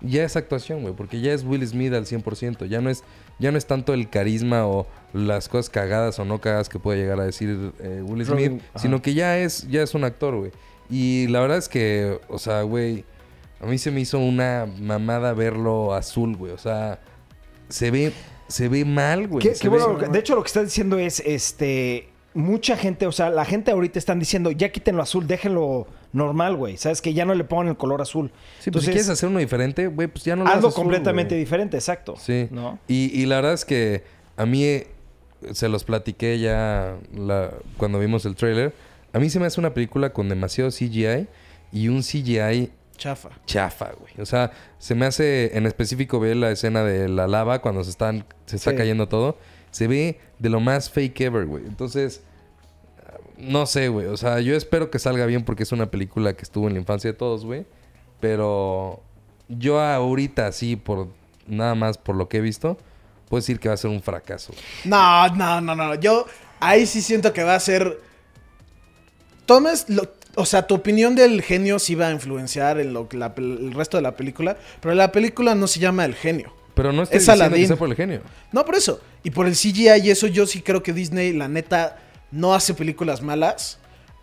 B: ya es actuación, güey, porque ya es Will Smith al 100%, ya no es ya no es tanto el carisma o las cosas cagadas o no cagadas que puede llegar a decir eh, Will Smith,
A: Robin,
B: sino que ya es ya es un actor, güey. Y la verdad es que, o sea, güey, a mí se me hizo una mamada verlo azul, güey, o sea, se ve se ve mal, güey.
A: Qué-
B: ve-
A: bueno, de hecho, lo que estás diciendo es, este, mucha gente, o sea, la gente ahorita están diciendo, ya quítenlo azul, déjenlo normal, güey. Sabes que ya no le pongan el color azul.
B: Sí, pues si quieres hacer uno diferente, güey, pues ya no lo
A: hazlo
B: azul,
A: completamente diferente, exacto.
B: Sí.
A: ¿No?
B: Y, y la verdad es que a mí eh, se los platiqué ya la- cuando vimos el tráiler. A mí se me hace una película con demasiado CGI y un CGI
C: chafa.
B: chafa, güey. O sea, se me hace en específico ver la escena de la lava cuando se están se está
A: Sí.
B: cayendo todo. Se ve de lo más fake ever, güey. Entonces, no sé, güey. O sea, yo espero que salga bien porque es una película que estuvo en la infancia de todos, güey. Pero yo ahorita sí, por nada más por lo que he visto, puedo decir que va a ser un fracaso.
C: No, no, no, no. Yo ahí sí siento que va a ser. Tomes. lo- o sea, tu opinión del genio sí va a influenciar en lo que la el resto de la película. Pero la película no se llama El genio.
B: Pero no estoy
C: Es
B: diciendo que
C: Aladdin.
B: sea por el genio.
C: No, por eso. Y por el CGI y eso, yo sí creo que Disney, la neta, no hace películas malas.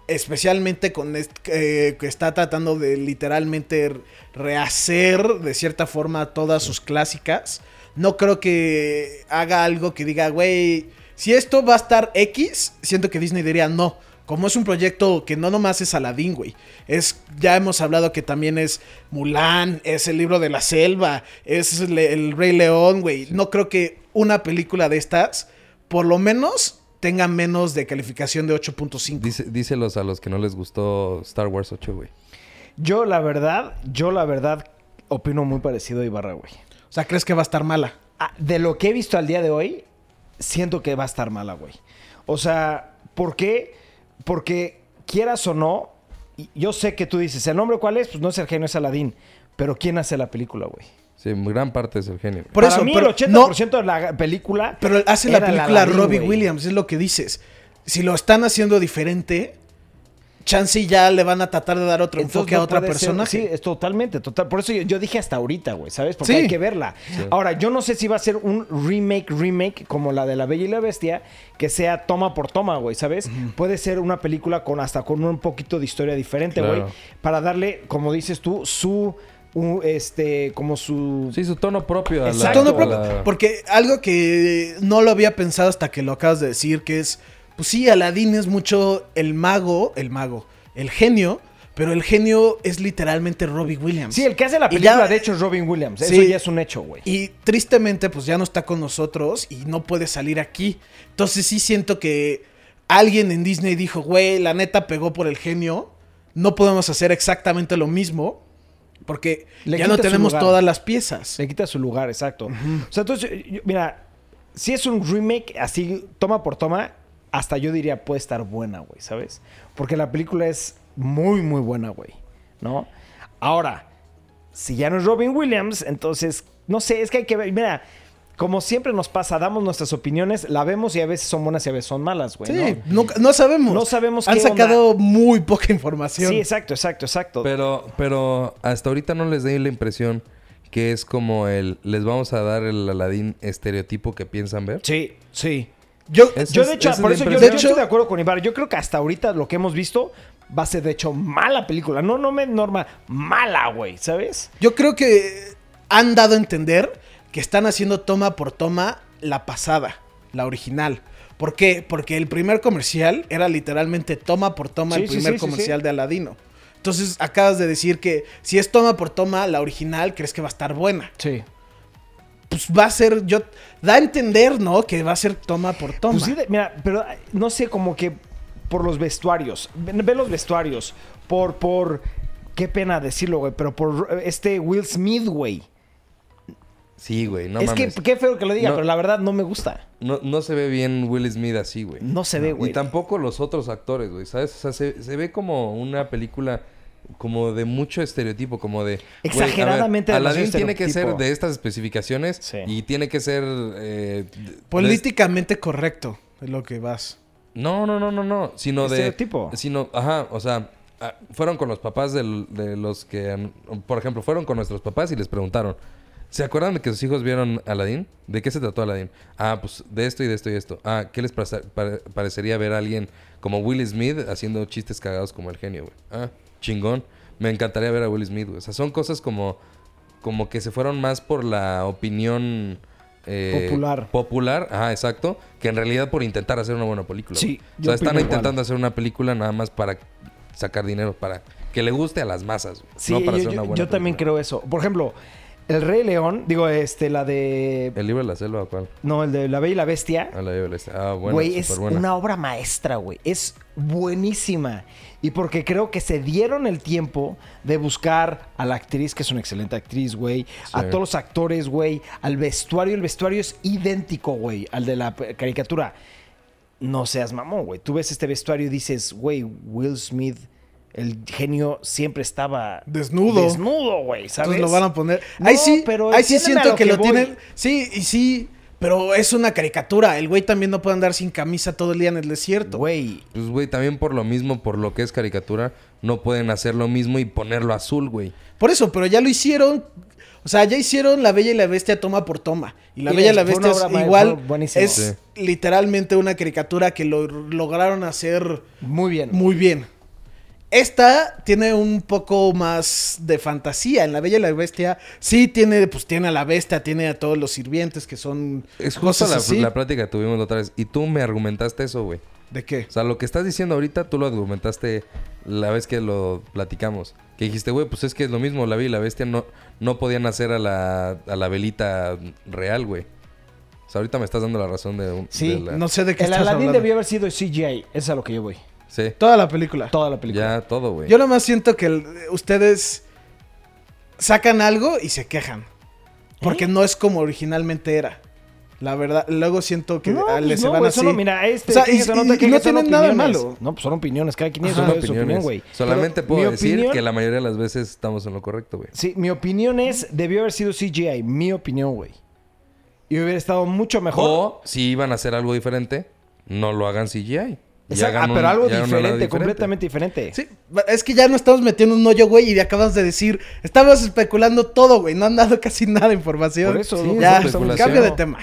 C: Especialmente con est- eh, que está tratando de literalmente rehacer de cierta forma todas sus clásicas. No creo que haga algo que diga, güey, si esto va a estar X, siento que Disney diría no. Como es un proyecto que no nomás es Aladdin, güey. Es, ya hemos hablado que también es Mulan, es el libro de la selva, es el, el Rey León, güey. No creo que una película de estas, por lo menos, tenga menos de calificación de 8.5.
B: Dice, díselos a los que no les gustó Star Wars 8, güey.
A: Yo, la verdad, yo la verdad opino muy parecido a Ibarra, güey.
C: O sea, ¿crees que va a estar mala?
A: Ah, De lo que he visto al día de hoy, siento que va a estar mala, güey. O sea, ¿por qué? Porque quieras o no, yo sé que tú dices, ¿el nombre cuál es? Pues no es el genio, es Aladín. Pero ¿quién hace la película, güey?
B: Sí, gran parte es el genio.
C: Por
A: Para
C: eso,
A: mí
C: pero
A: el 80% de la película
C: Pero hace la película
A: Aladdin,
C: Robbie. Williams, es lo que dices. Si lo están haciendo diferente, chance y ya le van a tratar de dar otro
A: Entonces,
C: enfoque a
A: no
C: otra persona.
A: Sí, es totalmente, total. Por eso yo, yo dije hasta ahorita, güey, ¿sabes? Porque
C: Sí.
A: hay que verla. Ahora, yo no sé si va a ser un remake, remake, como la de La Bella y la Bestia, que sea toma por toma, güey, ¿sabes? Puede ser una película con hasta con un poquito de historia diferente, güey.
B: Claro.
A: Para darle, como dices tú, su, un, este, como su...
B: Sí, su tono propio. A la,
A: Exacto.
C: Tono propio.
B: la-
C: Porque algo que no lo había pensado hasta que lo acabas de decir, que es, pues sí, Aladdin es mucho el mago, el mago, el genio, pero el genio es literalmente Robbie Williams.
A: Sí, el que hace la película,
C: ya-
A: de hecho, es Robin Williams. Eso ya es un hecho, güey.
C: Y tristemente, pues ya no está con nosotros y no puede salir aquí. Entonces sí siento que alguien en Disney dijo, güey, la neta pegó por el genio. No podemos hacer exactamente lo mismo. Porque
A: Le
C: ya no tenemos todas las piezas.
A: Le quita su lugar, exacto. O sea, entonces, yo- mira, si es un remake así, toma por toma, hasta yo diría puede estar buena, güey, ¿sabes? Porque la película es muy, muy buena, güey, ¿no? Ahora, si ya no es Robin Williams, entonces, no sé, es que hay que ver, mira, como siempre nos pasa, damos nuestras opiniones, la vemos y a veces son buenas y a veces son malas, güey.
C: Sí,
A: ¿no?
C: nunca- no sabemos.
A: No sabemos
C: Han
A: qué
C: sacado muy poca información.
A: Sí, exacto, exacto, exacto.
B: Pero, pero hasta ahorita no les doy la impresión que es como el... Les vamos a dar el Aladdin estereotipo que piensan ver.
A: sí, sí.
C: Yo,
B: Es-
A: Yo, de hecho, por
B: es
A: eso yo estoy de acuerdo con Ibar. Yo creo que hasta ahorita lo que hemos visto va a ser, de hecho, mala película. No, no me norma, mala, güey, ¿sabes?
C: yo creo que han dado a entender que están haciendo toma por toma la pasada, la original. ¿Por qué? Porque el primer comercial era literalmente toma por toma
A: Sí,
C: el primer
A: sí, sí,
C: comercial de Aladino. Entonces acabas de decir que si es toma por toma la original, crees que va a estar buena.
A: Sí.
C: Pues va a ser, yo, da a entender, ¿no? Que va a ser toma por toma.
A: Pues sí, mira, pero no sé, como que por los vestuarios. Ve, ve los vestuarios. Por, por. Qué pena decirlo, güey. Pero por eh, este Will Smith, güey.
B: Sí, güey, no
A: es
B: mames.
A: que qué feo que lo diga,
B: No.
A: pero la verdad no me gusta.
B: No, no se ve bien Will Smith así, güey.
A: No se ve, güey.
B: Y tampoco los otros actores, güey, ¿sabes? O sea, se, se ve como una película como de mucho estereotipo, como de... güey, a ver,
A: Exageradamente
B: Aladdin tiene que ser de estas especificaciones
A: Sí.
B: y tiene que ser... eh, de-
C: Políticamente correcto es lo que vas.
B: No, no, no, no, no. Sino de.
A: Estereotipo.
B: Sino, ajá, o sea, ah, fueron con los papás del- de los que. Por ejemplo, fueron con nuestros papás y les preguntaron. ¿Se acuerdan de que sus hijos vieron Aladdin? ¿De qué se trató Aladdin? Ah, pues de esto y de esto y esto. Ah, ¿qué les parecería ver a alguien como Will Smith haciendo chistes cagados como el genio, güey? Ah, chingón. Me encantaría ver a Will Smith, güey. O sea, son cosas como. Como que se fueron más por la opinión. eh,
A: Popular.
B: Popular, ajá, exacto. Que en realidad por intentar hacer una buena película.
A: Sí.
B: O sea, están
A: igual.
B: intentando hacer una película nada más para sacar dinero, para que le guste a las masas.
A: Sí,
B: no para
A: yo,
B: hacer una buena
A: yo también creo eso. Por ejemplo, El Rey León, digo, este, la de.
B: ¿El libro de la selva o cuál?
A: No, el de La Bella y la Bestia.
B: Ah, la Bella y la Bestia. Ah, bueno,
A: Güey, es
B: superbuena.
A: una obra maestra, güey. Es buenísima. Y porque creo que se dieron el tiempo de buscar a la actriz, que es una excelente actriz, güey. A todos los actores, güey. Al vestuario. El vestuario es idéntico, güey, al de la caricatura. No seas mamón, güey. Tú ves este vestuario y dices, güey, Will Smith, el genio, siempre estaba...
C: Desnudo.
A: Desnudo, güey, ¿sabes?
C: Entonces lo van a poner.
A: No,
C: ahí sí,
A: pero
C: ahí sí siento
A: lo
C: que,
A: que
C: lo
A: voy.
C: tienen. Sí, y sí, pero es una caricatura. El güey también no puede andar sin camisa todo el día en el desierto.
A: Güey,
B: Pues, güey, también por lo mismo, por lo que es caricatura, no pueden hacer lo mismo y ponerlo azul, güey.
C: Por eso, pero ya lo hicieron. O sea, ya hicieron La Bella y la Bestia toma por toma. Y La
A: Y
C: Bella y la Bestia es igual.
A: buenísimo.
C: Es
B: Sí.
C: literalmente una caricatura que lo lograron hacer
A: muy bien.
C: muy bien. Esta tiene un poco más de fantasía. En La Bella y la Bestia sí tiene, pues tiene a la bestia, tiene a todos los sirvientes que son
B: Es justo
C: cosas
B: la,
C: así.
B: la plática que tuvimos la otra vez. Y tú me argumentaste eso, güey.
C: ¿De qué?
B: O sea, lo que estás diciendo ahorita, tú lo argumentaste la vez que lo platicamos. Que dijiste, güey, pues es que es lo mismo. La Bella y la Bestia no, no podían hacer a la, a la velita real, güey. O sea, ahorita me estás dando la razón de... un-
A: Sí,
B: de la-
C: No sé de qué
A: El
C: estás
A: Aladdin
C: hablando.
A: debió haber sido CGI. Es a lo que yo voy.
B: Sí.
C: Toda la película.
A: Toda la película.
B: Ya, todo, güey.
C: Yo nomás siento que el- ustedes sacan algo y se quejan. Porque
A: ¿Eh?
C: no es como originalmente era. La verdad, luego siento que
A: No,
C: ah,
A: pues
C: le se
A: no,
C: van
A: güey,
C: así.
A: solo mira, este,
C: O sea,
A: ¿qué
C: y-
A: se
C: y-
A: nota?
C: y
A: ¿Qué
C: no
A: son
C: tienen nada malo.
A: No, pues son opiniones. Cada quien tiene
B: Son
A: su, opinión, güey.
B: Solamente
A: Pero
B: puedo decir
A: opinión-
B: que la mayoría de las veces estamos en lo correcto, güey.
A: Sí, mi opinión es, debió haber sido CGI. Mi opinión, güey. Y hubiera estado mucho mejor.
B: O si iban a hacer algo diferente, no lo hagan CGI.
A: Exacto, ah,
B: un-
A: pero algo diferente, completamente diferente.
C: Sí, es que ya no estamos metiendo un hoyo, güey, y acabas de decir, estabas especulando todo, güey, no han dado casi nada de información.
A: Por eso,
B: Sí,
C: ya,
A: estamos
C: cambio de tema.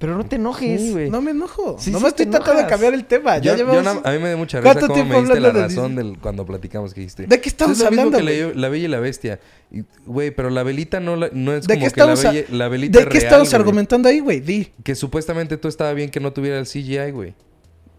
A: Pero no te enojes.
B: Sí, güey.
C: No me enojo.
A: Sí,
C: no
A: sí
C: me estoy tratando de cambiar el tema. Ya
B: Yo- yo
C: llevamos...
B: na- a mí me da mucha risa
C: ¿Cuánto
B: cómo
C: tiempo
B: me diste la
C: de
B: razón del, cuando platicamos que dijiste.
C: ¿De qué estamos
B: Es lo mismo
C: hablando,
B: que la,
C: güey?
B: la Bella y la Bestia. Güey, pero la velita no, la- no es
C: ¿De
B: como
C: qué
B: que la,
C: estamos, a-
B: bella- la velita
C: ¿De qué
B: real,
C: estamos
B: güey.
C: argumentando ahí, güey? Di.
B: Que supuestamente tú estaba bien que no tuviera el CGI, güey.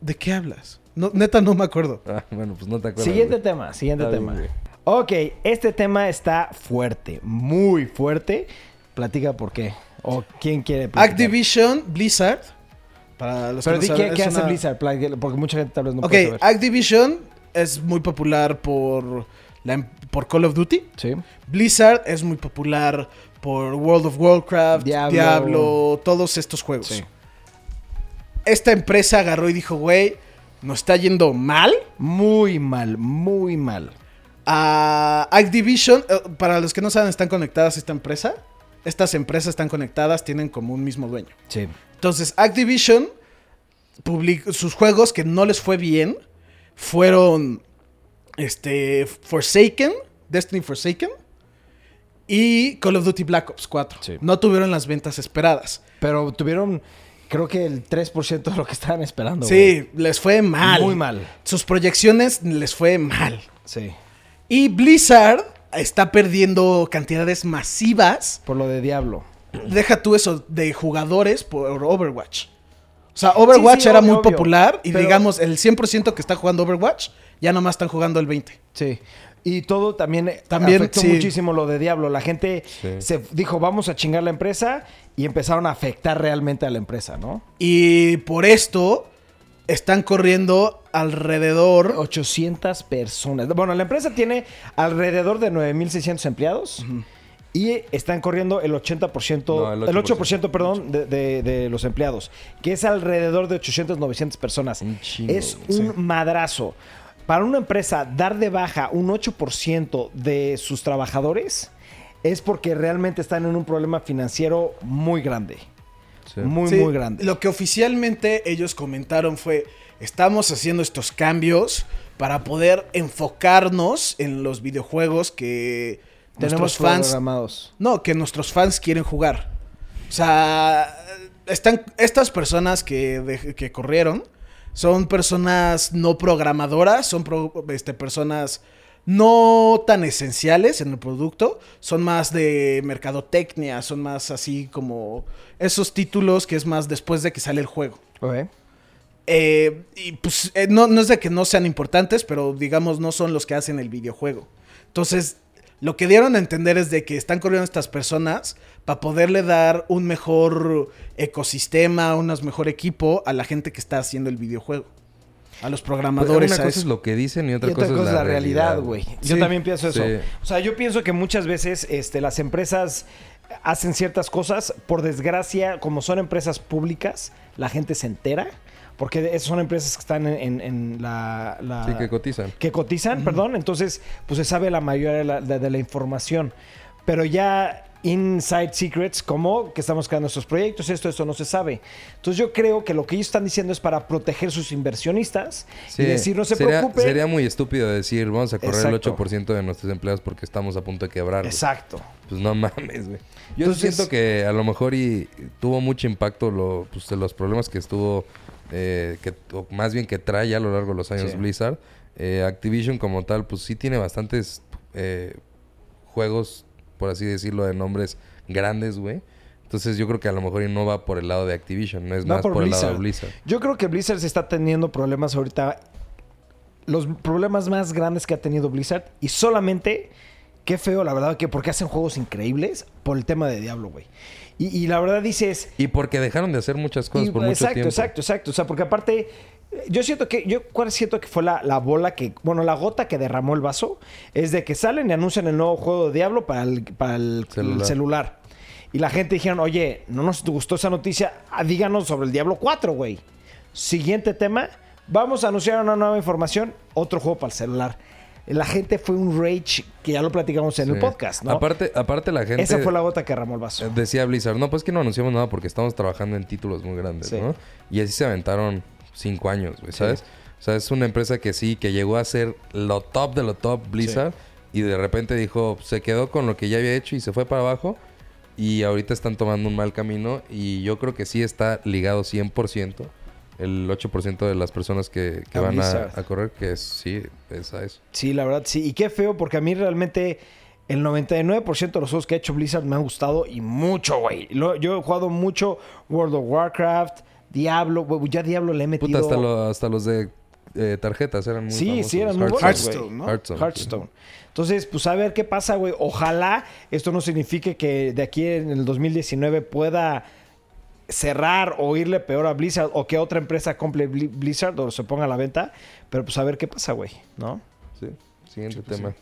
C: ¿De qué hablas? No, neta, no me acuerdo.
B: Ah, bueno, pues no te acuerdas.
A: Siguiente
B: güey.
A: tema, siguiente
B: Está
A: tema.
B: bien,
A: ok, este tema está fuerte, muy fuerte. Platica por qué. O quién quiere platicar.
C: Activision, Blizzard. Para los
A: Pero
C: que
A: di
C: no
A: qué,
C: saben,
A: qué
C: es
A: hace
C: una-
A: Blizzard, porque mucha gente tal vez no
C: ok,
A: puede saber.
C: Activision es muy popular por, la, em- por Call of Duty.
A: Sí.
C: Blizzard es muy popular por World of Warcraft,
A: Diablo.
C: Diablo, todos estos juegos.
A: Sí.
C: Esta empresa agarró y dijo, güey, nos está yendo mal.
A: Muy mal, muy mal.
C: A Activision, eh, para los que no saben, están conectadas a esta empresa. Estas empresas están conectadas, tienen como un mismo dueño.
A: Sí.
C: Entonces, Activision, public- sus juegos que no les fue bien fueron este, Forsaken, Destiny Forsaken y Call of Duty Black Ops 4.
A: Sí.
C: No tuvieron las ventas esperadas.
A: Pero tuvieron, creo que el 3% de lo que estaban esperando.
C: Sí, les fue mal.
A: Muy mal.
C: Sus proyecciones les fue mal.
A: Sí.
C: Y Blizzard está perdiendo cantidades masivas
A: Por lo de Diablo.
C: deja tú eso de jugadores por Overwatch. O sea, Overwatch
A: Sí, sí,
C: era
A: obvio,
C: muy
A: obvio.
C: popular y
A: Pero-
C: digamos el 100% que está jugando Overwatch ya nomás están jugando el 20.
A: Sí. Y todo también,
C: También,
A: afectó
C: sí.
A: muchísimo lo de Diablo. La gente
B: Sí.
A: se dijo, vamos a chingar la empresa y empezaron a afectar realmente a la empresa, ¿no?
C: Y por esto están corriendo alrededor
A: 800 personas. Bueno, la empresa tiene alrededor de 9.600 empleados y están corriendo el 80%,
B: No, el
A: el 8%,
B: 8%,
A: perdón, de, de- de los empleados, que es alrededor de 800, 900 personas.
B: Un chingo,
A: es un madrazo. Para una empresa dar de baja un 8% de sus trabajadores es porque realmente están en un problema financiero muy grande.
B: Sí.
A: Muy,
C: Sí,
A: muy grande.
C: Lo que oficialmente ellos comentaron fue, estamos haciendo estos cambios para poder enfocarnos en los videojuegos que
A: Tenemos
C: nuestros fans
A: programados.
C: No, que nuestros fans quieren jugar. O sea, están estas personas que, de- que corrieron son personas no programadoras, son pro- este, personas no tan esenciales en el producto, son más de mercadotecnia, son más así como esos títulos que es más después de que sale el juego. Eh, y pues eh, no, no es de que no sean importantes, pero digamos no son los que hacen el videojuego. Entonces, lo que dieron a entender es de que están corriendo estas personas para poderle dar un mejor ecosistema, un mejor equipo a la gente que está haciendo el videojuego. A los
B: Pues,
C: programadores.
B: una
C: a
B: cosa
C: eso.
B: es lo que dicen y otra,
A: Y otra
B: cosa, es la realidad,
A: güey. Yo también pienso eso.
B: Sí.
A: O sea, yo pienso que muchas veces este, las empresas hacen ciertas cosas. Por desgracia, como son empresas públicas, la gente se entera. Porque esas son empresas que están en, en- en la, la-
B: Sí, que cotizan.
A: que cotizan, perdón. Entonces, pues se sabe la mayoría de la, de- de la información. Pero ya inside secrets, como que estamos creando estos proyectos, esto, esto no se sabe. Entonces yo creo que lo que ellos están diciendo es para proteger sus inversionistas
B: Sí,
A: y decir, no se
B: sería,
A: preocupen.
B: Sería muy estúpido decir, vamos a correr
A: Exacto.
B: el 8% de nuestros empleados porque estamos a punto de quebrar.
A: Exacto.
B: Pues no mames, güey. Yo
A: Entonces-
B: siento que a lo mejor y tuvo mucho impacto lo, pues, de los problemas que estuvo, eh, que, o más bien que trae a lo largo de los años
A: Sí.
B: Blizzard. Eh, Activision como tal, pues sí tiene bastantes eh, juegos, por así decirlo, de nombres grandes, güey. Entonces yo creo que a lo mejor no va por el lado de Activision, no es
A: Va
B: más
A: por
B: por, el lado de
A: Blizzard. Yo creo que Blizzard se está teniendo problemas ahorita. Los problemas más grandes que ha tenido Blizzard. Y solamente, qué feo, la verdad, que porque hacen juegos increíbles por el tema de Diablo, güey. Y, y la verdad dices.
B: Y porque dejaron de hacer muchas cosas
A: y-
B: por mucho
A: exacto,
B: tiempo.
A: exacto, exacto. O sea, porque aparte. Yo siento que, yo cuál siento que fue la, la bola que, bueno, la gota que derramó el vaso, es de que salen y anuncian el nuevo juego de Diablo para el, para el el celular. Y la gente dijeron, oye, no nos gustó esa noticia, Ah, díganos sobre el Diablo 4, güey. Siguiente tema, vamos a anunciar una nueva información, otro juego para el celular. La gente fue un rage que ya lo platicamos en el podcast, ¿no?
B: Aparte, aparte la gente...
A: Esa fue la gota que derramó el vaso.
B: Decía Blizzard, no, pues que no anunciamos nada porque estamos trabajando en títulos muy grandes,
A: Sí.
B: ¿no? Y así se aventaron cinco años, güey, ¿sabes? O sea, es una empresa que sí, que llegó a ser lo top de lo top Blizzard y de repente dijo, se quedó con lo que ya había hecho y se fue para abajo y ahorita están tomando un mal camino y yo creo que sí está ligado 100%, el 8% de las personas que, que
A: A
B: van a, correr, que es, sí, es a eso.
A: Sí, la verdad, sí. Y qué feo, porque a mí realmente el 99% de los juegos que ha hecho Blizzard me han gustado y mucho, güey. Yo he jugado mucho World of Warcraft, Diablo, güey. Ya Diablo le he metido...
B: Puta, hasta, lo- hasta los de eh, tarjetas eran muy
A: Sí,
B: famosos.
A: sí, eran muy buenos,
C: Hearthstone. ¿no?
B: Hearthstone.
A: Hearthstone. Entonces, pues a ver qué pasa, güey. Ojalá esto no signifique que de aquí en el 2019 pueda cerrar o irle peor a Blizzard o que otra empresa compre Bli- Blizzard o se ponga a la venta. Pero pues a ver qué pasa, güey, ¿no?
B: Sí, siguiente
C: pues,
B: tema.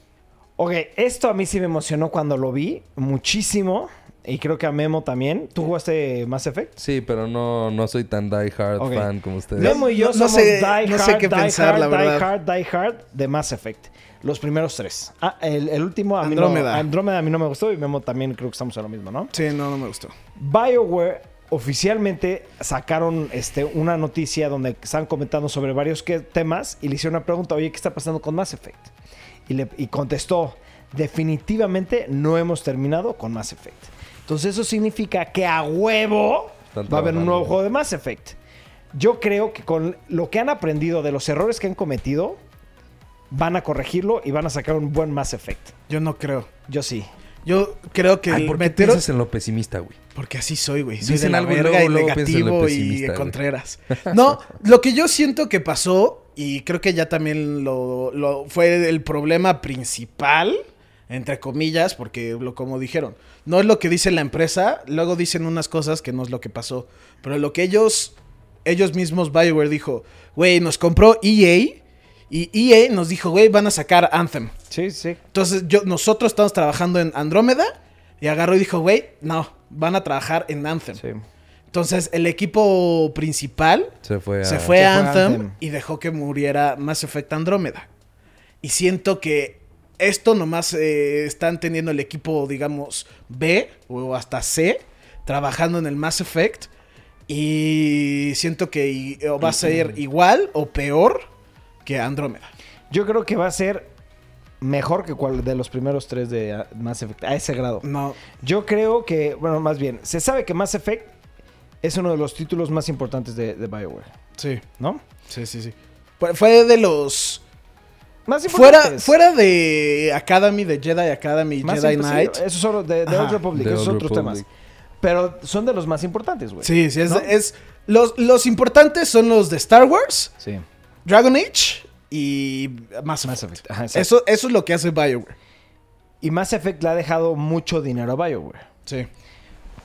A: Ok, esto a mí sí me emocionó cuando lo vi muchísimo. Y creo que a Memo también. ¿Tú jugaste Mass Effect?
B: Sí, pero no, no soy tan die hard fan como ustedes.
A: Memo y yo
C: no
A: somos
C: sé-
A: die
C: no sé
A: hard,
C: qué
A: die
C: pensar,
A: hard,
C: la
A: die
C: verdad.
A: hard, die hard de Mass Effect. Los primeros tres. Ah, el, el último a mí no... Andrómeda a mí no me gustó y Memo también creo que estamos en lo mismo, ¿no?
C: Sí, no, no me gustó.
A: BioWare oficialmente sacaron este, una noticia donde están comentando sobre varios que- temas y le hicieron una pregunta, oye, ¿qué está pasando con Mass Effect? Y, le, y contestó, definitivamente no hemos terminado con Mass Effect. Entonces eso significa que a huevo va a haber un nuevo juego de Mass Effect. Yo creo que con lo que han aprendido de los errores que han cometido, van a corregirlo y van a sacar un buen Mass Effect.
C: Yo no creo.
A: Yo sí.
C: Yo creo que
B: Ay, ¿Por qué piensas en lo pesimista, güey?
C: Porque así soy, güey. Soy
B: Dicen
C: de la
B: algo
C: verga
B: luego-
C: y
B: luego piensan en lo
C: negativo y
B: güey.
C: contreras. No, lo que yo siento que pasó, y creo que ya también lo, lo- fue el problema principal, entre comillas, porque lo como dijeron, no es lo que dice la empresa, luego dicen unas cosas que no es lo que pasó. Pero lo que ellos, ellos mismos, BioWare dijo, güey, nos compró EA, y EA nos dijo, güey, van a sacar Anthem.
A: Sí, sí.
C: Entonces, yo, nosotros estamos trabajando en Andrómeda y agarró y dijo, güey, no, van a trabajar en Anthem.
A: sí.
C: Entonces, el equipo principal
B: Se fue a...
C: se fue a Anthem,
A: Anthem.
C: y dejó que muriera Mass Effect Andrómeda. Y siento que esto nomás eh, están teniendo el equipo, digamos, B o hasta C, trabajando en el Mass Effect. Y siento que va a ser igual o peor que Andrómeda.
A: Yo creo que va a ser mejor que cual de los primeros tres de ah, Mass Effect, a ese grado.
C: No,
A: Yo creo que, bueno, más bien, se sabe que Mass Effect es uno de los títulos más importantes de, de BioWare,
C: sí,
A: ¿no?
C: sí, sí, sí. Fue de los
A: Más
C: Fuera, fuera de Academy, de Jedi Academy,
A: Más
C: Jedi
A: imp- sí,
C: Knight.
A: esos son de, de Old Republic,
B: The
A: esos
B: Old
A: otros
B: Republic.
A: temas. Pero son de los más importantes, güey.
C: Sí, sí, es,
A: ¿No?
C: es- los, los importantes son los de Star Wars,
A: Sí.
C: Dragon Age y Mass Effect.
A: Mass Effect. Ajá, exacto.
C: Eso, eso es lo que hace BioWare.
A: Y Mass Effect le ha dejado mucho dinero a BioWare.
C: Sí.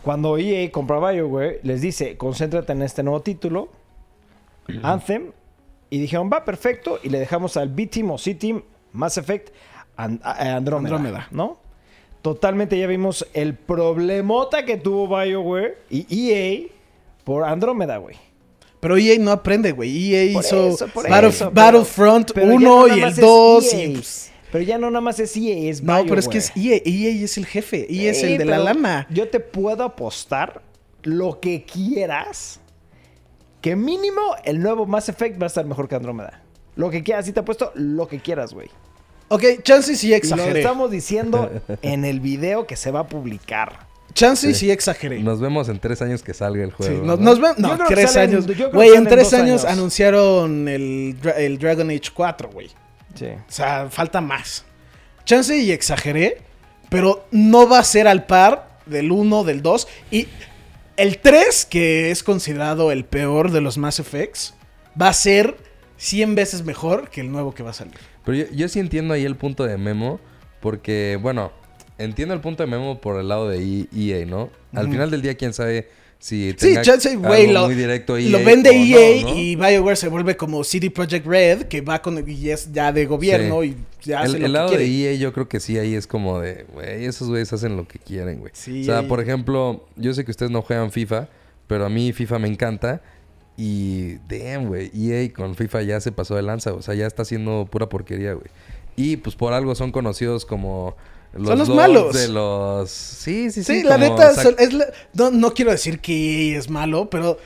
A: Cuando EA compra BioWare, les dice, concéntrate en este nuevo título, Anthem, y dijeron, va, perfecto, y le dejamos al B-Team o C-Team Mass Effect and- a Andrómeda,
C: Andrómeda.
A: ¿no? Totalmente ya vimos el problemota que tuvo BioWare y EA por Andrómeda, güey.
C: Pero EA no aprende, güey. EA
A: Por
C: hizo
A: eso,
C: Battle-
A: eso,
C: Battlefront
A: pero ya
C: 1
A: no
C: y el
A: más es
C: 2.
A: EA.
C: y, pues,
A: Pero ya no nada más es EA, es
C: no, pero es que es EA. EA es el jefe. EA es el de la lana.
A: Yo te puedo apostar lo que quieras que mínimo el nuevo Mass Effect va a estar mejor que Andrómeda. Lo que quieras, si te apuesto lo que quieras, güey.
C: Ok, chance sí
A: Y lo
C: exageré.
A: estamos diciendo en el video que se va a publicar.
C: Chance
B: Sí.
C: sí exageré.
B: Nos vemos en tres años que salga el
C: Sí,
B: juego.
C: nos,
B: ¿no?
C: nos ven- no,
A: Yo creo que
C: tres
A: salen-
C: años. Güey, en tres años,
A: años.
C: anunciaron el Dragon Age 4, güey.
A: Sí.
C: O sea, falta más. Chance y exageré, pero no va a ser al par del 1, del 2. Y el 3, que es considerado el peor de los Mass Effects, va a ser 100 veces mejor que el nuevo que va a salir.
B: Pero yo, yo sí entiendo ahí el punto de Memo, porque, bueno, entiendo el punto de Memo por el lado de E- EA, ¿no? Al final del día, quién sabe
C: Sí,
B: tenga
C: chance, güey, lo, lo vende EA
B: no, ¿no?
C: y BioWare se vuelve como CD Projekt Red, que va con y es ya de gobierno
B: Sí.
C: y ya hace
B: El,
C: lo
B: el
C: que
B: lado de EA yo creo que sí, ahí es como de, güey, esos güeyes hacen lo que quieren, güey.
C: Sí,
B: o sea, por ejemplo, yo sé que ustedes no juegan FIFA, pero a mí FIFA me encanta. Y, damn, güey, EA con FIFA ya se pasó de lanza, o sea, ya está haciendo pura porquería, güey. Y pues por algo son conocidos como los,
C: Son los malos.
B: de los... Sí, sí, sí.
C: Sí, la neta,
B: sac-
C: es la- no, no quiero decir que EA es malo, pero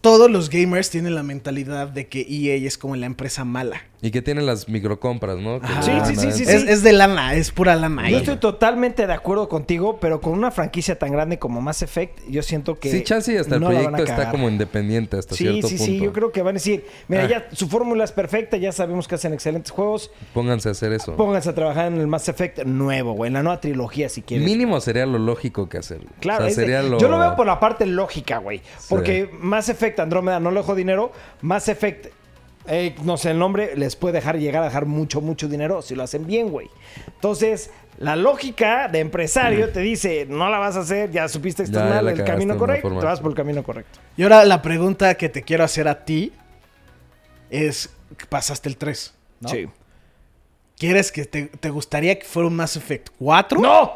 C: todos los gamers tienen la mentalidad de que EA es como la empresa mala.
B: Y que tienen las microcompras, ¿no? Que
A: Sí, sí, sí, sí,
C: Es, es de lana, es pura lana.
A: Yo
C: ahí.
A: estoy totalmente de acuerdo contigo, pero con una franquicia tan grande como Mass Effect, yo siento que.
B: Sí, chance y hasta el
A: no la van a
B: proyecto está
A: cagar.
B: como independiente hasta
A: Sí,
B: cierto
A: sí,
B: punto.
A: sí, yo creo que van a decir, mira,
B: Ah.
A: ya su fórmula es perfecta, ya sabemos que hacen excelentes juegos,
B: Pónganse a hacer eso.
A: pónganse a trabajar en el Mass Effect nuevo, güey, en la nueva trilogía si quieren.
B: Mínimo sería lo lógico que hacer.
A: Claro,
B: O sea,
A: es de-
B: sería lo...
A: yo lo veo por la parte lógica, güey.
B: Sí.
A: Porque Mass Effect Andrómeda no le dejó dinero. Mass Effect, eh, no sé el nombre, les puede dejar llegar a dejar mucho, mucho dinero si lo hacen bien, güey. Entonces, la lógica de empresario te dice, no la vas a hacer, ya supiste que estás mal, el camino correcto, te vas por el camino correcto.
C: Y ahora la pregunta que te quiero hacer a ti es, pasaste el 3, ¿no?
A: Sí.
C: ¿Quieres que te, te gustaría que fuera un Mass Effect 4?
A: ¡No!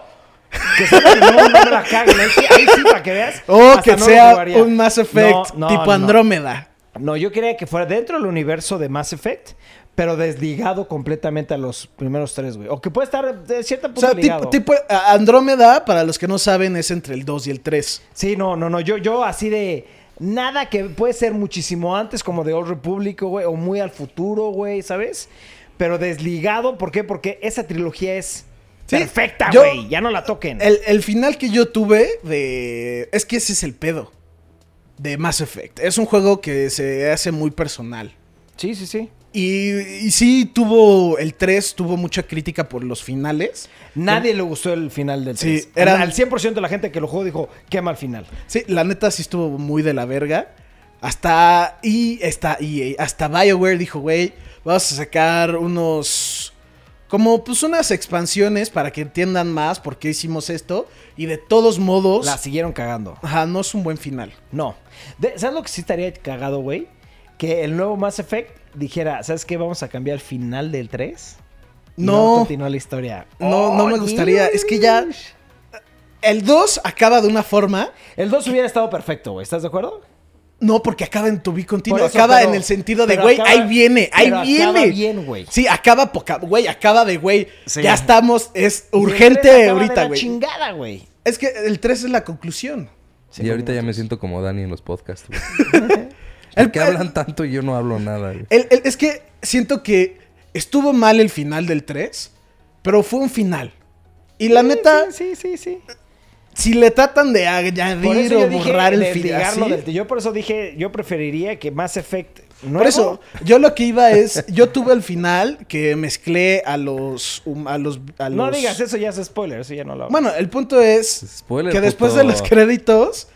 A: Que sea- no, no me la caguen. Ahí sí, ahí sí, para que veas.
C: O que
A: no
C: sea un Mass Effect
A: No, no,
C: tipo
A: no.
C: Andrómeda.
A: No, yo quería que fuera dentro del universo de Mass Effect, pero desligado completamente a los primeros tres, güey. O que puede estar de cierta
C: O
A: punto
C: sea, tipo, tipo a- Andrómeda, para los que no saben, es entre el 2 y el 3.
A: Sí, no, no, no. Yo, yo así de nada que puede ser muchísimo antes, como de Old Republic, güey, o muy al futuro, güey, ¿sabes? Pero desligado, ¿por qué? Porque esa trilogía es
C: Sí,
A: perfecta, güey. Ya no la toquen.
C: El, el final que yo tuve de... Es que ese es el pedo de Mass Effect. Es un juego que se hace muy personal.
A: Sí, sí, sí.
C: Y, y sí tuvo, el 3 tuvo mucha crítica por los finales.
A: Nadie le gustó el final del
C: Sí,
A: 3.
C: eran-
A: Al 100% de la gente que lo jugó dijo, qué mal final.
C: Sí, la neta sí estuvo muy de la verga. Hasta, y, hasta, y hasta BioWare dijo, güey, vamos a sacar unos... Como pues unas expansiones para que entiendan más por qué hicimos esto. Y de todos modos,
A: La siguieron cagando.
C: ajá, no es un buen final.
A: No. De- ¿Sabes lo que sí estaría cagado, güey? Que el nuevo Mass Effect dijera, ¿sabes qué? Vamos a cambiar el final del 3. Y
C: No.
A: continúa la historia.
C: No, no me gustaría. Es que ya. El 2 acaba de una forma.
A: El 2 hubiera estado perfecto, güey. ¿Estás de acuerdo?
C: No, porque acaba en tu be continuo.
A: Eso,
C: acaba
A: pero-
C: en el sentido de, güey, ahí viene, ahí
A: pero
C: viene.
A: acaba bien, güey.
C: Sí, acaba poca. Güey, acaba de, güey.
A: Sí.
C: Ya estamos. Es urgente
A: 3 acaba de
C: ahorita, güey.
A: chingada, güey.
C: Es que el 3 es la conclusión.
B: y ahorita ya me siento como Dani en los podcasts, güey.
C: El-
B: ¿Por qué hablan tanto y yo no hablo nada, güey?
C: El- el- es que siento que estuvo mal el final del 3, pero fue un final. Y la neta,
A: Sí, sí, sí, sí.
C: Si le tratan de añadir o borrar el final.
A: Yo por eso dije, yo preferiría que Mass Effect nuevo...
C: Por eso, yo lo que iba es, yo tuve el final que mezclé a los, a los, a
A: No digas eso, ya es spoiler, eso ya no lo...
C: Bueno, el punto es
B: Spoiler,
C: que después
B: puto.
C: de los créditos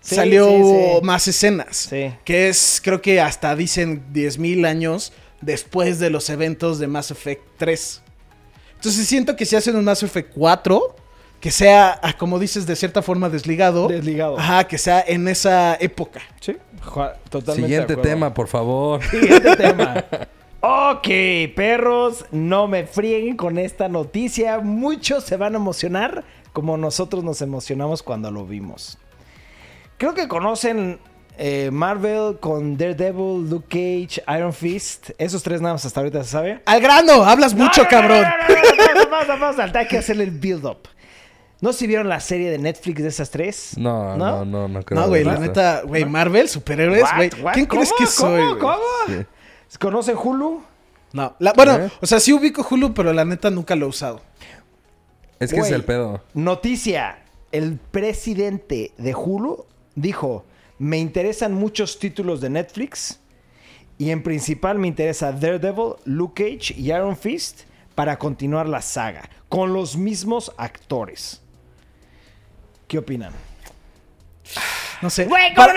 A: Sí,
C: salió
A: sí, sí.
C: más escenas.
A: Sí.
C: Que es, creo que hasta dicen 10.000 años después de los eventos de Mass Effect 3. Entonces siento que si hacen un Mass Effect 4, que sea, ah, como dices, de cierta forma desligado.
A: Desligado.
C: Ajá, que sea en esa época.
A: Sí, jo- totalmente
B: Siguiente tema, por favor.
A: Siguiente tema. Ok, perros, no me frieguen con esta noticia. Muchos se van a emocionar como nosotros nos emocionamos cuando lo vimos. Creo que conocen eh, Marvel con Daredevil, Luke Cage, Iron Fist. Esos tres nada más hasta ahorita se sabe.
C: Al grano, hablas mucho,
A: No, no,
C: cabrón.
A: No, no, no, no, no, pausa, pausa, pausa. Hay que hacerle el build-up. ¿No si vieron la serie de Netflix de esas tres?
B: No, no, no, no creo.
C: No, güey, la neta, güey, Marvel, superhéroes, güey. ¿Quién crees
A: ¿Cómo?
C: que soy?
A: ¿Cómo? ¿Cómo?
B: Sí.
A: ¿Conocen Hulu?
C: No, la- bueno,
B: ¿Eh?
C: o sea, sí ubico Hulu, pero la neta nunca lo he usado.
B: Es que es el pedo.
A: Noticia. El presidente de Hulu dijo, me interesan muchos títulos de Netflix y en principal me interesa Daredevil, Luke Cage y Iron Fist para continuar la saga con los mismos actores. ¿Qué opinan?
C: No sé.
A: Güey, ¿cómo no?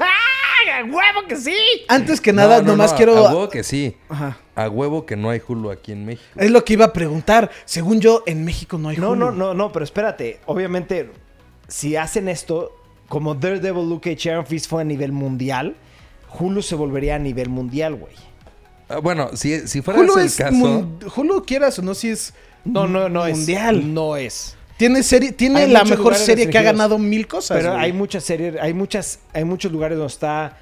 A: ¡Ah, ¡Huevo que sí!
C: Antes que nada,
B: No, no,
C: nomás
B: no,
C: quiero...
B: A huevo que sí.
C: Ajá.
B: A huevo que no hay Hulu aquí en México.
C: Es lo que iba a preguntar. Según yo, en México no hay
A: No,
C: Hulu.
A: no, no, no, pero espérate. Obviamente, si hacen esto, como Daredevil, Luke Cage, Iron Fist fue a nivel mundial, Hulu se volvería a nivel mundial, güey.
B: Ah, Bueno, si, si fuera
C: Hulu
B: ese
C: es...
B: el caso...
C: Hulu, quieras o no, si es...
A: No, no, no es.
C: Mundial.
A: No es.
C: Tiene, serie, tiene
A: Hay
C: la mejor serie que ha ganado mil cosas.
A: Pero
C: güey.
A: hay muchas series, hay muchas, hay muchos lugares donde está.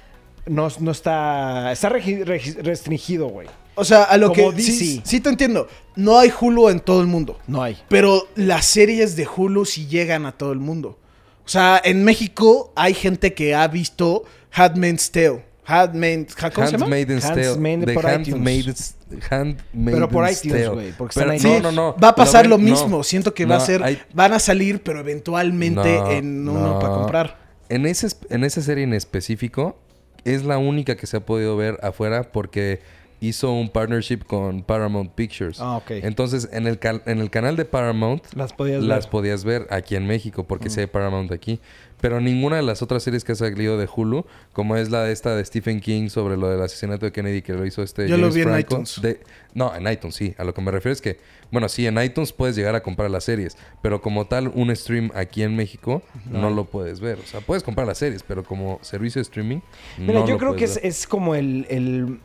A: No, no está. Está regi- regi- restringido, güey.
C: O sea, a lo
A: como
C: que...
A: DC.
C: Sí, sí te entiendo. No hay Hulu en todo el mundo.
A: No hay.
C: Pero las series de Hulu sí llegan a todo el mundo. O sea, en México hay gente que ha visto Handmaid's Tale. Handmaid's, ¿Cómo se llama?
B: Handmaid's Tale.
A: Por
B: Handmaid's, Handmaid's
A: Pero por iTunes, güey, porque
B: Pero-
A: están ahí.
B: No, no, no.
C: Va a pasar lo,
B: no.
C: mismo. Siento que va a ser.
B: hay-
C: Van a salir, pero eventualmente
B: No,
C: en uno
B: no.
C: para comprar.
B: En, ese, es- en esa serie en específico, es la única que se ha podido ver afuera porque hizo un partnership con Paramount Pictures.
A: Ah, ok.
B: Entonces, en el, en el canal de Paramount,
A: Las podías
B: las
A: ver.
B: podías ver aquí en México, porque sí hay Paramount aquí. Pero ninguna de las otras series que ha salido de Hulu, como es la de esta de Stephen King sobre lo del asesinato de Kennedy que lo hizo este
C: Yo lo
B: James
C: vi en iTunes.
B: de- no, en iTunes sí. A lo que me refiero es que, bueno, sí, en iTunes puedes llegar a comprar las series, pero como tal, un stream aquí en México no, lo puedes ver. O sea, puedes comprar las series, pero como servicio de streaming,
A: Mira,
B: no
A: yo
B: lo
A: creo que es, es como el, el,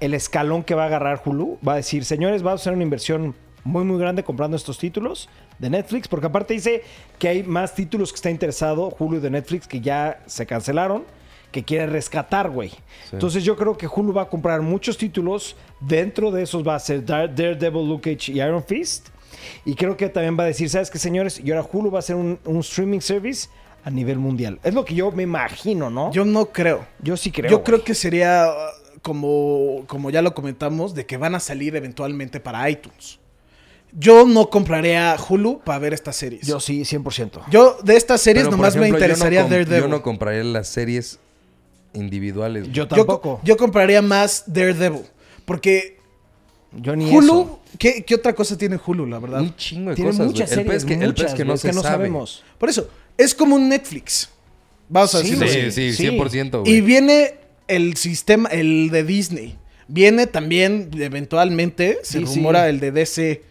A: el escalón que va a agarrar Hulu. Va a decir, señores, va a hacer una inversión muy, muy grande comprando estos títulos de Netflix. Porque aparte dice que hay más títulos que está interesado Hulu de Netflix que ya se cancelaron, que quiere rescatar, güey. Entonces yo creo que Hulu va a comprar muchos títulos. Dentro de esos va a ser Dare- Daredevil, Luke Cage y Iron Fist. Y creo que también va a decir, ¿sabes qué, señores? Y ahora Hulu va a ser un, un streaming service a nivel mundial. Es lo que yo me imagino, ¿no?
C: Yo no creo.
A: Yo sí creo.
C: Yo
A: güey.
C: creo que sería uh, como, como ya lo comentamos, de que van a salir eventualmente para iTunes. Yo no compraría Hulu para ver estas series.
A: Yo
C: Yo,
A: sí, 100%.
C: de estas series
B: Pero,
C: nomás me
B: yo no
C: interesaría Daredevil.
B: Yo no compraría las series individuales.
A: Yo
C: Yo,
A: tampoco.
C: co- yo compraría más Daredevil. Porque
A: Yo ni
C: Hulu,
A: eso.
C: ¿qué, qué otra cosa tiene Hulu, la verdad?
B: Un chingo de
A: Tiene
B: cosas,
A: muchas
B: güey. El pez
A: series,
B: que, el pez
A: muchas,
B: que no se sabe.
A: sabemos.
C: Por eso, es como un Netflix. Vamos a
A: Sí,
C: decirlo
B: Sí, sí,
A: Sí.
B: 100%,
C: Y viene el sistema, el de Disney. Viene también, eventualmente, se
A: Sí, sí.
C: rumora el de DC.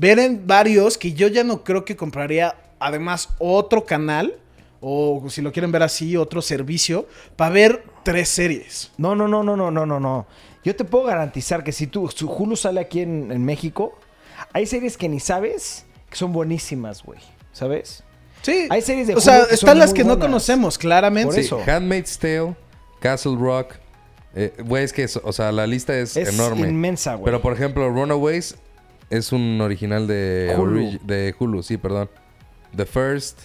C: Vienen varios que yo ya no creo que compraría, además, otro canal, o si lo quieren ver así, otro servicio, para ver tres series.
A: No, no, no, no, no, no, no, no. Yo te puedo garantizar que si tú, su Hulu sale aquí en, en México, hay series que ni sabes que son buenísimas, güey. ¿Sabes?
C: Sí.
A: Hay series de
C: O sea,
A: que
C: están
A: son
C: las que no conocemos, claramente.
A: Por
B: Sí,
A: eso.
B: Handmaid's Tale, Castle Rock. eh, Güey, es que, es- o sea, la lista es,
A: Es
B: enorme.
A: inmensa, güey.
B: Pero, por ejemplo, Runaways es un original de
A: Hulu.
B: de Hulu, sí, perdón. The First.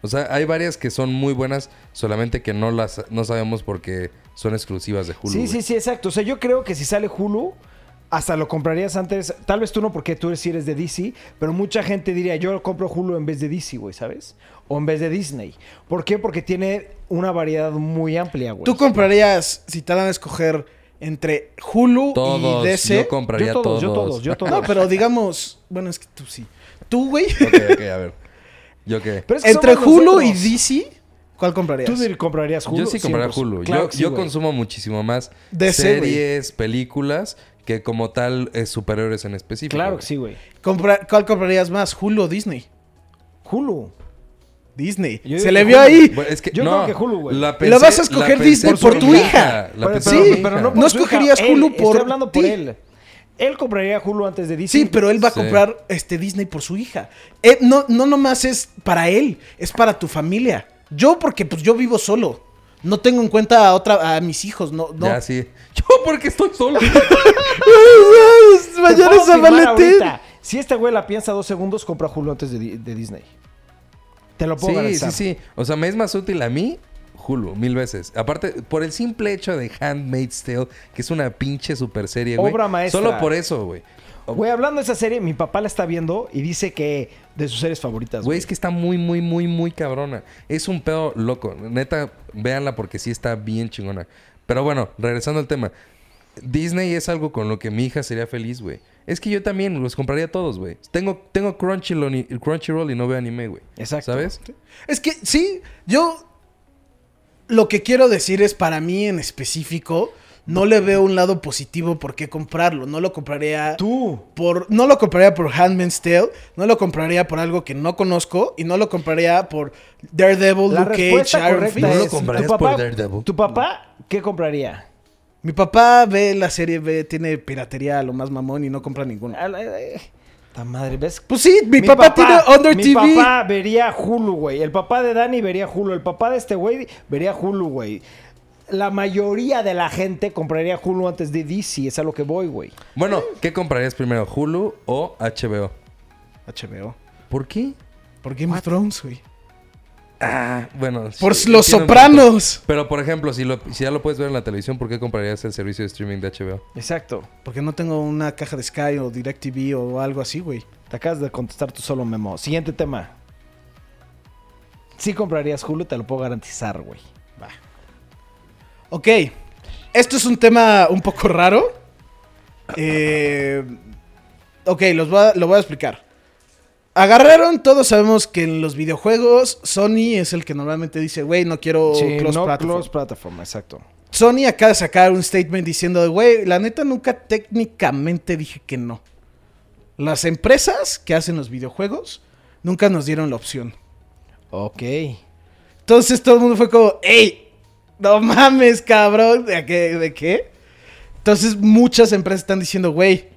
B: O sea, hay varias que son muy buenas, solamente que no las no sabemos porque son exclusivas de Hulu.
A: Sí, sí, sí, exacto. O sea, yo creo que si sale Hulu, hasta lo comprarías antes. Tal vez tú no, porque tú eres, eres de DC, pero mucha gente diría, yo compro Hulu en vez de DC, güey, ¿sabes? O en vez de Disney. ¿Por qué? Porque tiene una variedad muy amplia, güey.
C: ¿Tú comprarías, si te dan a escoger entre Hulu
B: Todos,
C: y DC?
B: yo compraría
A: Yo todos,
B: todos.
A: yo todos, yo todos.
C: No, pero digamos, bueno, es que tú sí. Tú, güey,
B: Ok, ok, a ver. ¿Yo qué?
A: Pero es que
C: entre Hulu y. DC, ¿cuál comprarías?
A: Tú comprarías Hulu.
B: Yo sí compraría
A: 100%.
B: Hulu.
A: Claro
B: yo
A: sí,
B: consumo muchísimo más
C: DC,
B: series, películas, que como tal eh, superhéroes en específico.
A: Claro que sí, güey.
C: Compra- ¿Cuál comprarías más, Hulu o Disney?
A: Hulu.
C: Disney.
A: Yo
C: Se le vio
A: Hulu.
C: ahí.
B: Bueno, es que,
A: Yo
B: no,
A: creo que Hulu, güey.
B: la
C: lo vas a escoger
B: la
C: Disney por tu hija.
B: La
A: Pero,
B: pensé
A: pero-
B: hija.
A: no,
C: No
A: hija.
C: escogerías
A: Él,
C: Hulu
A: estoy
C: por
A: hablando
C: ti.
A: por él. Él compraría Hulu antes de DC.
C: Sí, pero él va a
B: Sí.
C: comprar este Disney por su hija. Eh, no, no nomás es para él, es para tu familia. Yo, porque pues yo vivo solo. No tengo en cuenta a otra, a mis hijos, no, no.
B: Ya, sí. Yo porque estoy solo.
C: Mañana es
A: firmar
C: Valentín.
A: ahorita. Si este güey la piensa dos segundos, compra Hulu antes de Disney. Te lo puedo
B: sí, sí,
A: garantizar.
B: sí. O sea, me es más útil a mí Hulu, mil veces. Aparte, por el simple hecho de Handmaid's Tale, que es una pinche super serie, güey.
A: Obra maestra.
B: Solo por eso, güey.
A: Güey, hablando de esa serie, mi papá la está viendo y dice que de sus series favoritas.
B: Güey, es que está muy, muy, muy, muy cabrona. Es un pedo loco. Neta, véanla porque sí está bien chingona. Pero bueno, regresando al tema. Disney es algo con lo que mi hija sería feliz, güey. Es que yo también los compraría todos, güey. Tengo, tengo Crunchyroll y, Crunchyroll y no veo anime, güey.
A: Exacto.
B: ¿Sabes?
C: Es que sí, yo lo que quiero decir es para mí en específico, no le veo un lado positivo por qué comprarlo. No lo compraría
A: Tú.
C: por no lo compraría por Handmaid's Tale, no lo compraría por algo que no conozco y no lo compraría por Daredevil,
A: La
C: Luke Cage,
A: respuesta
C: Iron Fist.
B: No lo comprarías
A: tu
B: por Daredevil.
A: ¿Tu papá qué compraría?
C: Mi papá ve la serie, ve, tiene piratería a lo más mamón y no compra ninguno.
A: La- eh, madre, ¿ves?
C: Pues sí, mi, papá, tiene Under
A: mi
C: TV.
A: papá vería Hulu, güey. El papá de Dani vería Hulu. El papá de este güey vería Hulu, güey. La mayoría de la gente compraría Hulu antes de DC. Es a lo que voy, güey.
B: Bueno, ¿qué comprarías primero? ¿Hulu o HBO?
C: HBO.
B: ¿Por qué?
C: Por Game of Thrones, güey.
B: Ah, bueno.
C: Por
B: sí,
C: Los Sopranos.
B: punto. Pero, por ejemplo, si, lo- si ya lo puedes ver en la televisión, ¿por qué comprarías el servicio de streaming de HBO?
A: Exacto.
C: Porque no tengo una caja de Sky o DirecTV o algo así, güey.
A: Te acabas de contestar tú solo, Memo. Siguiente tema. Si comprarías Hulu, te lo puedo garantizar, güey.
C: Ok. Esto es un tema un poco raro. Eh, ok, los voy a- lo voy a explicar. Agarraron, todos sabemos que en los videojuegos Sony es el que normalmente dice, güey, no quiero
A: Sí,
C: cross
A: no
C: platform".
A: cross platform, exacto.
C: Sony acaba de sacar un statement diciendo, güey, la neta nunca técnicamente dije que no. Las empresas que hacen los videojuegos nunca nos dieron la opción.
A: Ok.
C: Entonces todo el mundo fue como, ¡Ey! No mames, cabrón. ¿De qué? ¿De qué? Entonces muchas empresas están diciendo, güey,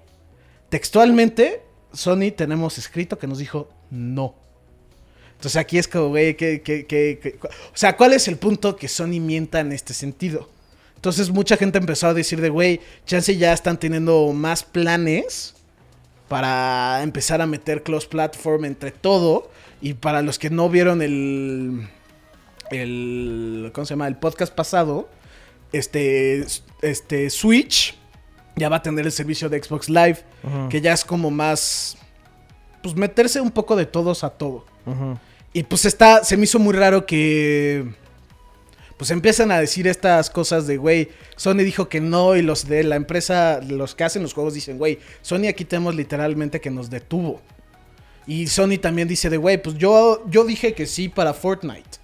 C: textualmente, Sony tenemos escrito que nos dijo no. Entonces aquí es como, güey, que, que, O sea, ¿cuál es el punto que Sony mienta en este sentido? Entonces mucha gente empezó a decir de, güey, chance ya están teniendo más planes para empezar a meter cross platform entre todo. Y para los que no vieron el, el ¿cómo se llama? El podcast pasado, este, este Switch ya va a tener el servicio de Xbox Live, que ya es como más, pues meterse un poco de todos a todo. Y pues está, se me hizo muy raro que, pues empiezan a decir estas cosas de, güey, Sony dijo que no y los de la empresa, los que hacen los juegos dicen, güey, Sony aquí tenemos literalmente que nos detuvo. Y Sony también dice de, güey, pues yo, yo dije que sí para Fortnite.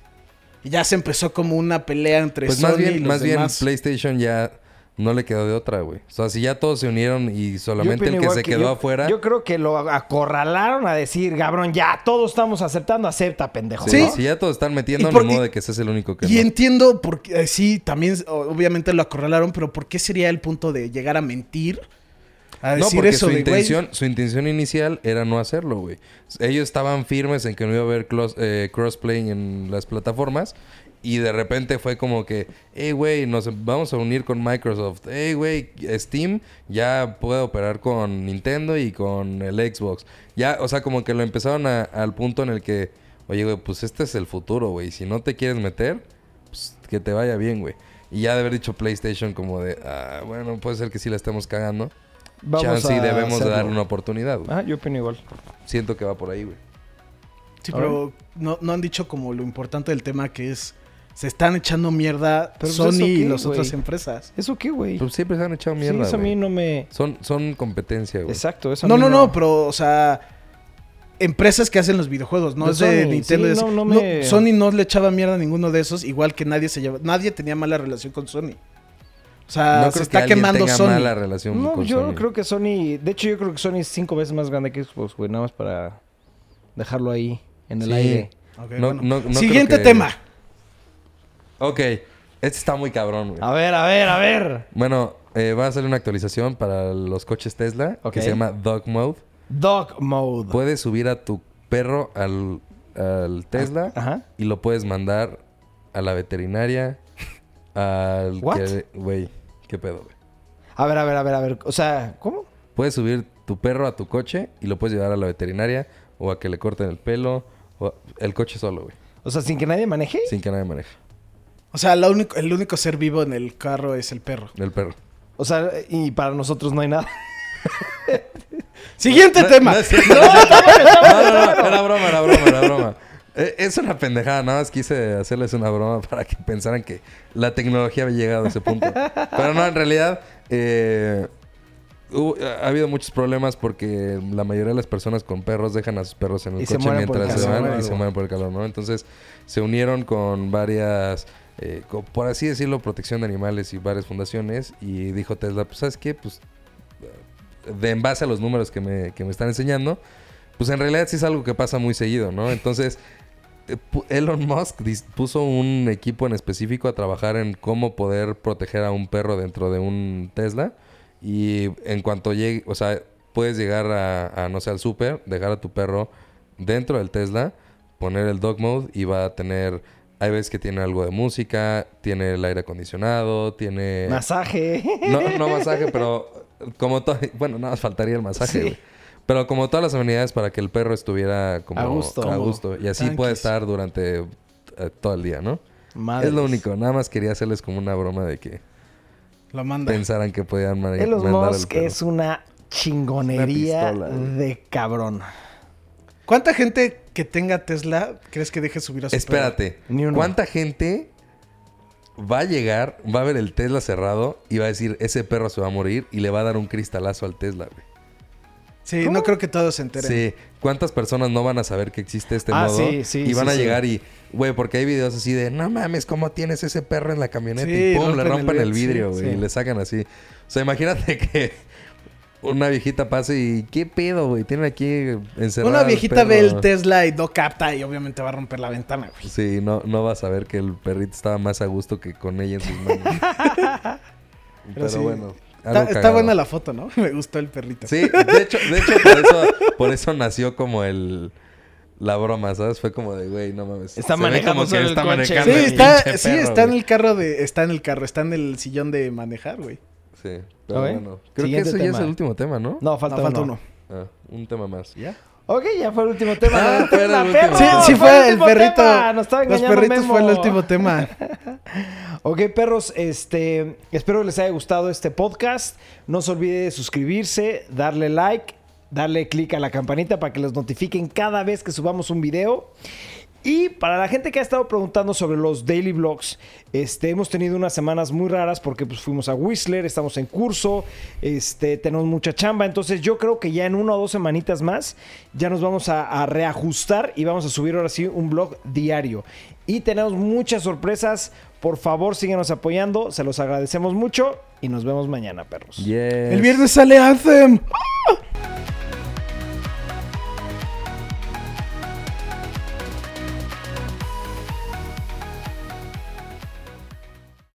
C: Y ya se empezó como una pelea entre
B: Pues
C: Sony
B: más
C: y
B: bien,
C: los
B: más bien. PlayStation ya no le quedó de otra, güey. O sea, si ya todos se unieron y solamente el que se
A: que
B: quedó
A: yo-
B: afuera.
A: Yo creo que lo acorralaron a decir, cabrón, ya todos estamos aceptando, acepta, pendejo.
B: Sí,
A: ¿no?
B: si ya todos están metiendo,
C: por-
B: ni modo de que seas el único que
C: Y
B: no.
C: entiendo por qué, eh, sí, también obviamente lo acorralaron, pero ¿por qué sería el punto de llegar a mentir? A
B: No,
C: decir
B: porque
C: eso
B: su
C: de, güey,
B: intención, su intención inicial era no hacerlo, güey. Ellos estaban firmes en que no iba a haber clos- eh, crossplay en las plataformas. Y de repente fue como que, hey, güey, nos vamos a unir con Microsoft. Hey, güey, Steam ya puede operar con Nintendo y con el Xbox. Ya, o sea, como que lo empezaron a- al punto en el que, oye, güey, pues este es el futuro, güey. Si no te quieres meter, pues que te vaya bien, güey. Y ya de haber dicho PlayStation como de, ah, bueno, puede ser que sí la estemos cagando.
A: Vamos
B: Chance y
A: a
B: debemos de
A: hacerlo.
B: dar una oportunidad, güey.
A: Ah, yo opino igual.
B: Siento que va por ahí, güey.
C: Sí, pero no, no han dicho como lo importante del tema que es se están echando mierda
A: Pero pues,
C: Sony
A: ¿eso
C: y las otras empresas.
A: ¿Eso qué, güey?
B: Pues siempre se han echado
A: Sí,
B: mierda,
A: eso a mí no me...
B: Son, son competencia, güey.
A: Exacto, eso a
C: No,
A: mí
C: no, no, pero o sea, empresas que hacen los videojuegos, no
A: De
C: es de
A: Sony,
C: Nintendo.
A: sí,
C: es-
A: no, no
C: no,
A: me-
C: Sony no le echaba mierda a ninguno de esos, igual que nadie se lleva, nadie tenía mala relación con Sony. O sea,
B: no
C: se está
B: que
C: quemando
B: tenga
C: Sony.
B: mala relación
A: No,
B: con
A: yo
B: Sony.
A: creo que Sony... De hecho, yo creo que Sony es cinco veces más grande que Xbox, güey. Nada más para dejarlo ahí, en el
B: Sí.
A: aire.
C: Ok,
B: No-
C: bueno.
B: no- no
C: Siguiente
B: que-
C: tema.
B: Ok. Este está muy cabrón, güey.
A: A ver, a ver, a ver.
B: Bueno, eh, va a salir una actualización para los coches Tesla
A: Ok.
B: que se llama Dog Mode.
A: Dog Mode.
B: Puedes subir a tu perro al, al Tesla
A: Ajá.
B: y lo puedes mandar a la veterinaria. Al
A: What?
B: que- Güey, qué pedo, güey.
A: A ver, a ver, a ver, a ver. O sea, ¿cómo?
B: Puedes subir tu perro a tu coche y lo puedes llevar a la veterinaria o a que le corten el pelo o a- el coche solo, güey,
A: O sea, sin que nadie maneje.
B: sin que nadie maneje
C: O sea, único- el único ser vivo en el carro es el perro.
B: el perro.
A: O sea, y para nosotros no hay nada.
C: Siguiente tema.
B: No, no. No, era broma, era broma, era broma. Eh, Es una pendejada, nada más quise hacerles una broma para que pensaran que la tecnología había llegado a ese punto. Pero no, en realidad eh, hubo- ha habido muchos problemas porque la mayoría de las personas con perros dejan a sus perros en el
A: Y
B: coche
A: el
B: mientras se van y se mueren por el calor, ¿no? Entonces se unieron con varias, eh, por así decirlo, protección de animales y varias fundaciones y dijo Tesla, pues ¿sabes qué? Pues de en base a los números que me, que me están enseñando, pues en realidad sí es algo que pasa muy seguido, ¿no? Entonces, eh, Elon Musk puso un equipo en específico a trabajar en cómo poder proteger a un perro dentro de un Tesla. Y en cuanto llegue, o sea, puedes llegar a, no sé, al súper, dejar a tu perro dentro del Tesla, poner el dog mode y va a tener... Hay veces que tiene algo de música, tiene el aire acondicionado, tiene...
A: Masaje.
B: No, no masaje, pero como todo... Bueno, nada más faltaría el masaje,
A: Sí.
B: güey. Pero como todas las amenidades para que el perro estuviera como
A: A gusto.
B: a gusto. Y así
C: Tranquis.
B: puede estar durante eh, todo el día, ¿no?
A: Madres.
B: Es lo único. Nada más quería hacerles como una broma de que
C: Lo manda.
B: pensaran que podían ma-
A: Elon
B: mandar el
A: Musk
B: perro.
A: es una chingonería
B: Una
A: de cabrón.
C: ¿Cuánta gente que tenga Tesla crees que deje subir a su?
B: Espérate.
A: Ni uno.
B: ¿Cuánta gente va a llegar, va a ver el Tesla cerrado y va a decir, ese perro se va a morir y le va a dar un cristalazo al Tesla, güey?
C: Sí,
A: ¿Cómo?
C: no creo que todos se enteren.
B: Sí. ¿Cuántas personas no van a saber que existe este
A: Ah,
B: modo?
A: sí, sí,
B: Y van
A: sí,
B: a llegar y, güey, porque hay videos así de, no mames, ¿cómo tienes ese perro en la camioneta? Y pum, le
C: rompen el vidrio,
B: güey, y le sacan así. O sea, imagínate que una viejita pase y, ¿qué pedo, güey? Tiene aquí encerrado.
C: Una viejita ve
B: perro".
C: el Tesla y no capta y obviamente va a romper la ventana, güey.
B: Sí, no, no va a saber que el perrito estaba más a gusto que con ella en sus manos. Pero,
C: sí.
B: bueno.
C: Está, buena la foto, ¿no? Me gustó el perrito.
B: Sí, de hecho, de hecho por, eso, por eso nació como el... La broma, ¿sabes? Fue como de, güey, no mames.
A: Está manejando
B: como que está
A: coche.
B: manejando
C: Sí,
B: el
C: está,
B: pinche
C: sí,
B: perro,
C: está en el carro de, está en el carro, está en el sillón de manejar, güey.
B: Sí, pero
A: Ok.
B: bueno. Creo
A: Siguiente
B: que ese ya es el último tema, ¿no?
A: No, falta,
C: No, falta
A: uno.
C: uno.
B: Ah, un tema más. ¿Ya?
A: Ok, ya fue el último tema.
B: Ah, fue el último.
A: perro,
C: Sí, sí fue el
A: último
C: perrito.
A: tema. Nos estaba
C: Los perritos
A: Memo.
C: fue el último tema.
A: Ok, perros, este, espero les haya gustado este podcast. No se olvide de suscribirse, darle like, darle click a la campanita para que les notifiquen cada vez que subamos un video. Y para la gente que ha estado preguntando sobre los daily vlogs, este, hemos tenido unas semanas muy raras porque pues, fuimos a Whistler, estamos en curso, este, tenemos mucha chamba. Entonces yo creo que ya en una o dos semanitas más ya nos vamos a, a reajustar y vamos a subir ahora sí un vlog diario. Y tenemos muchas sorpresas. Por favor, síguenos apoyando. Se los agradecemos mucho y nos vemos mañana, perros.
B: Yes.
C: El viernes sale Anthem.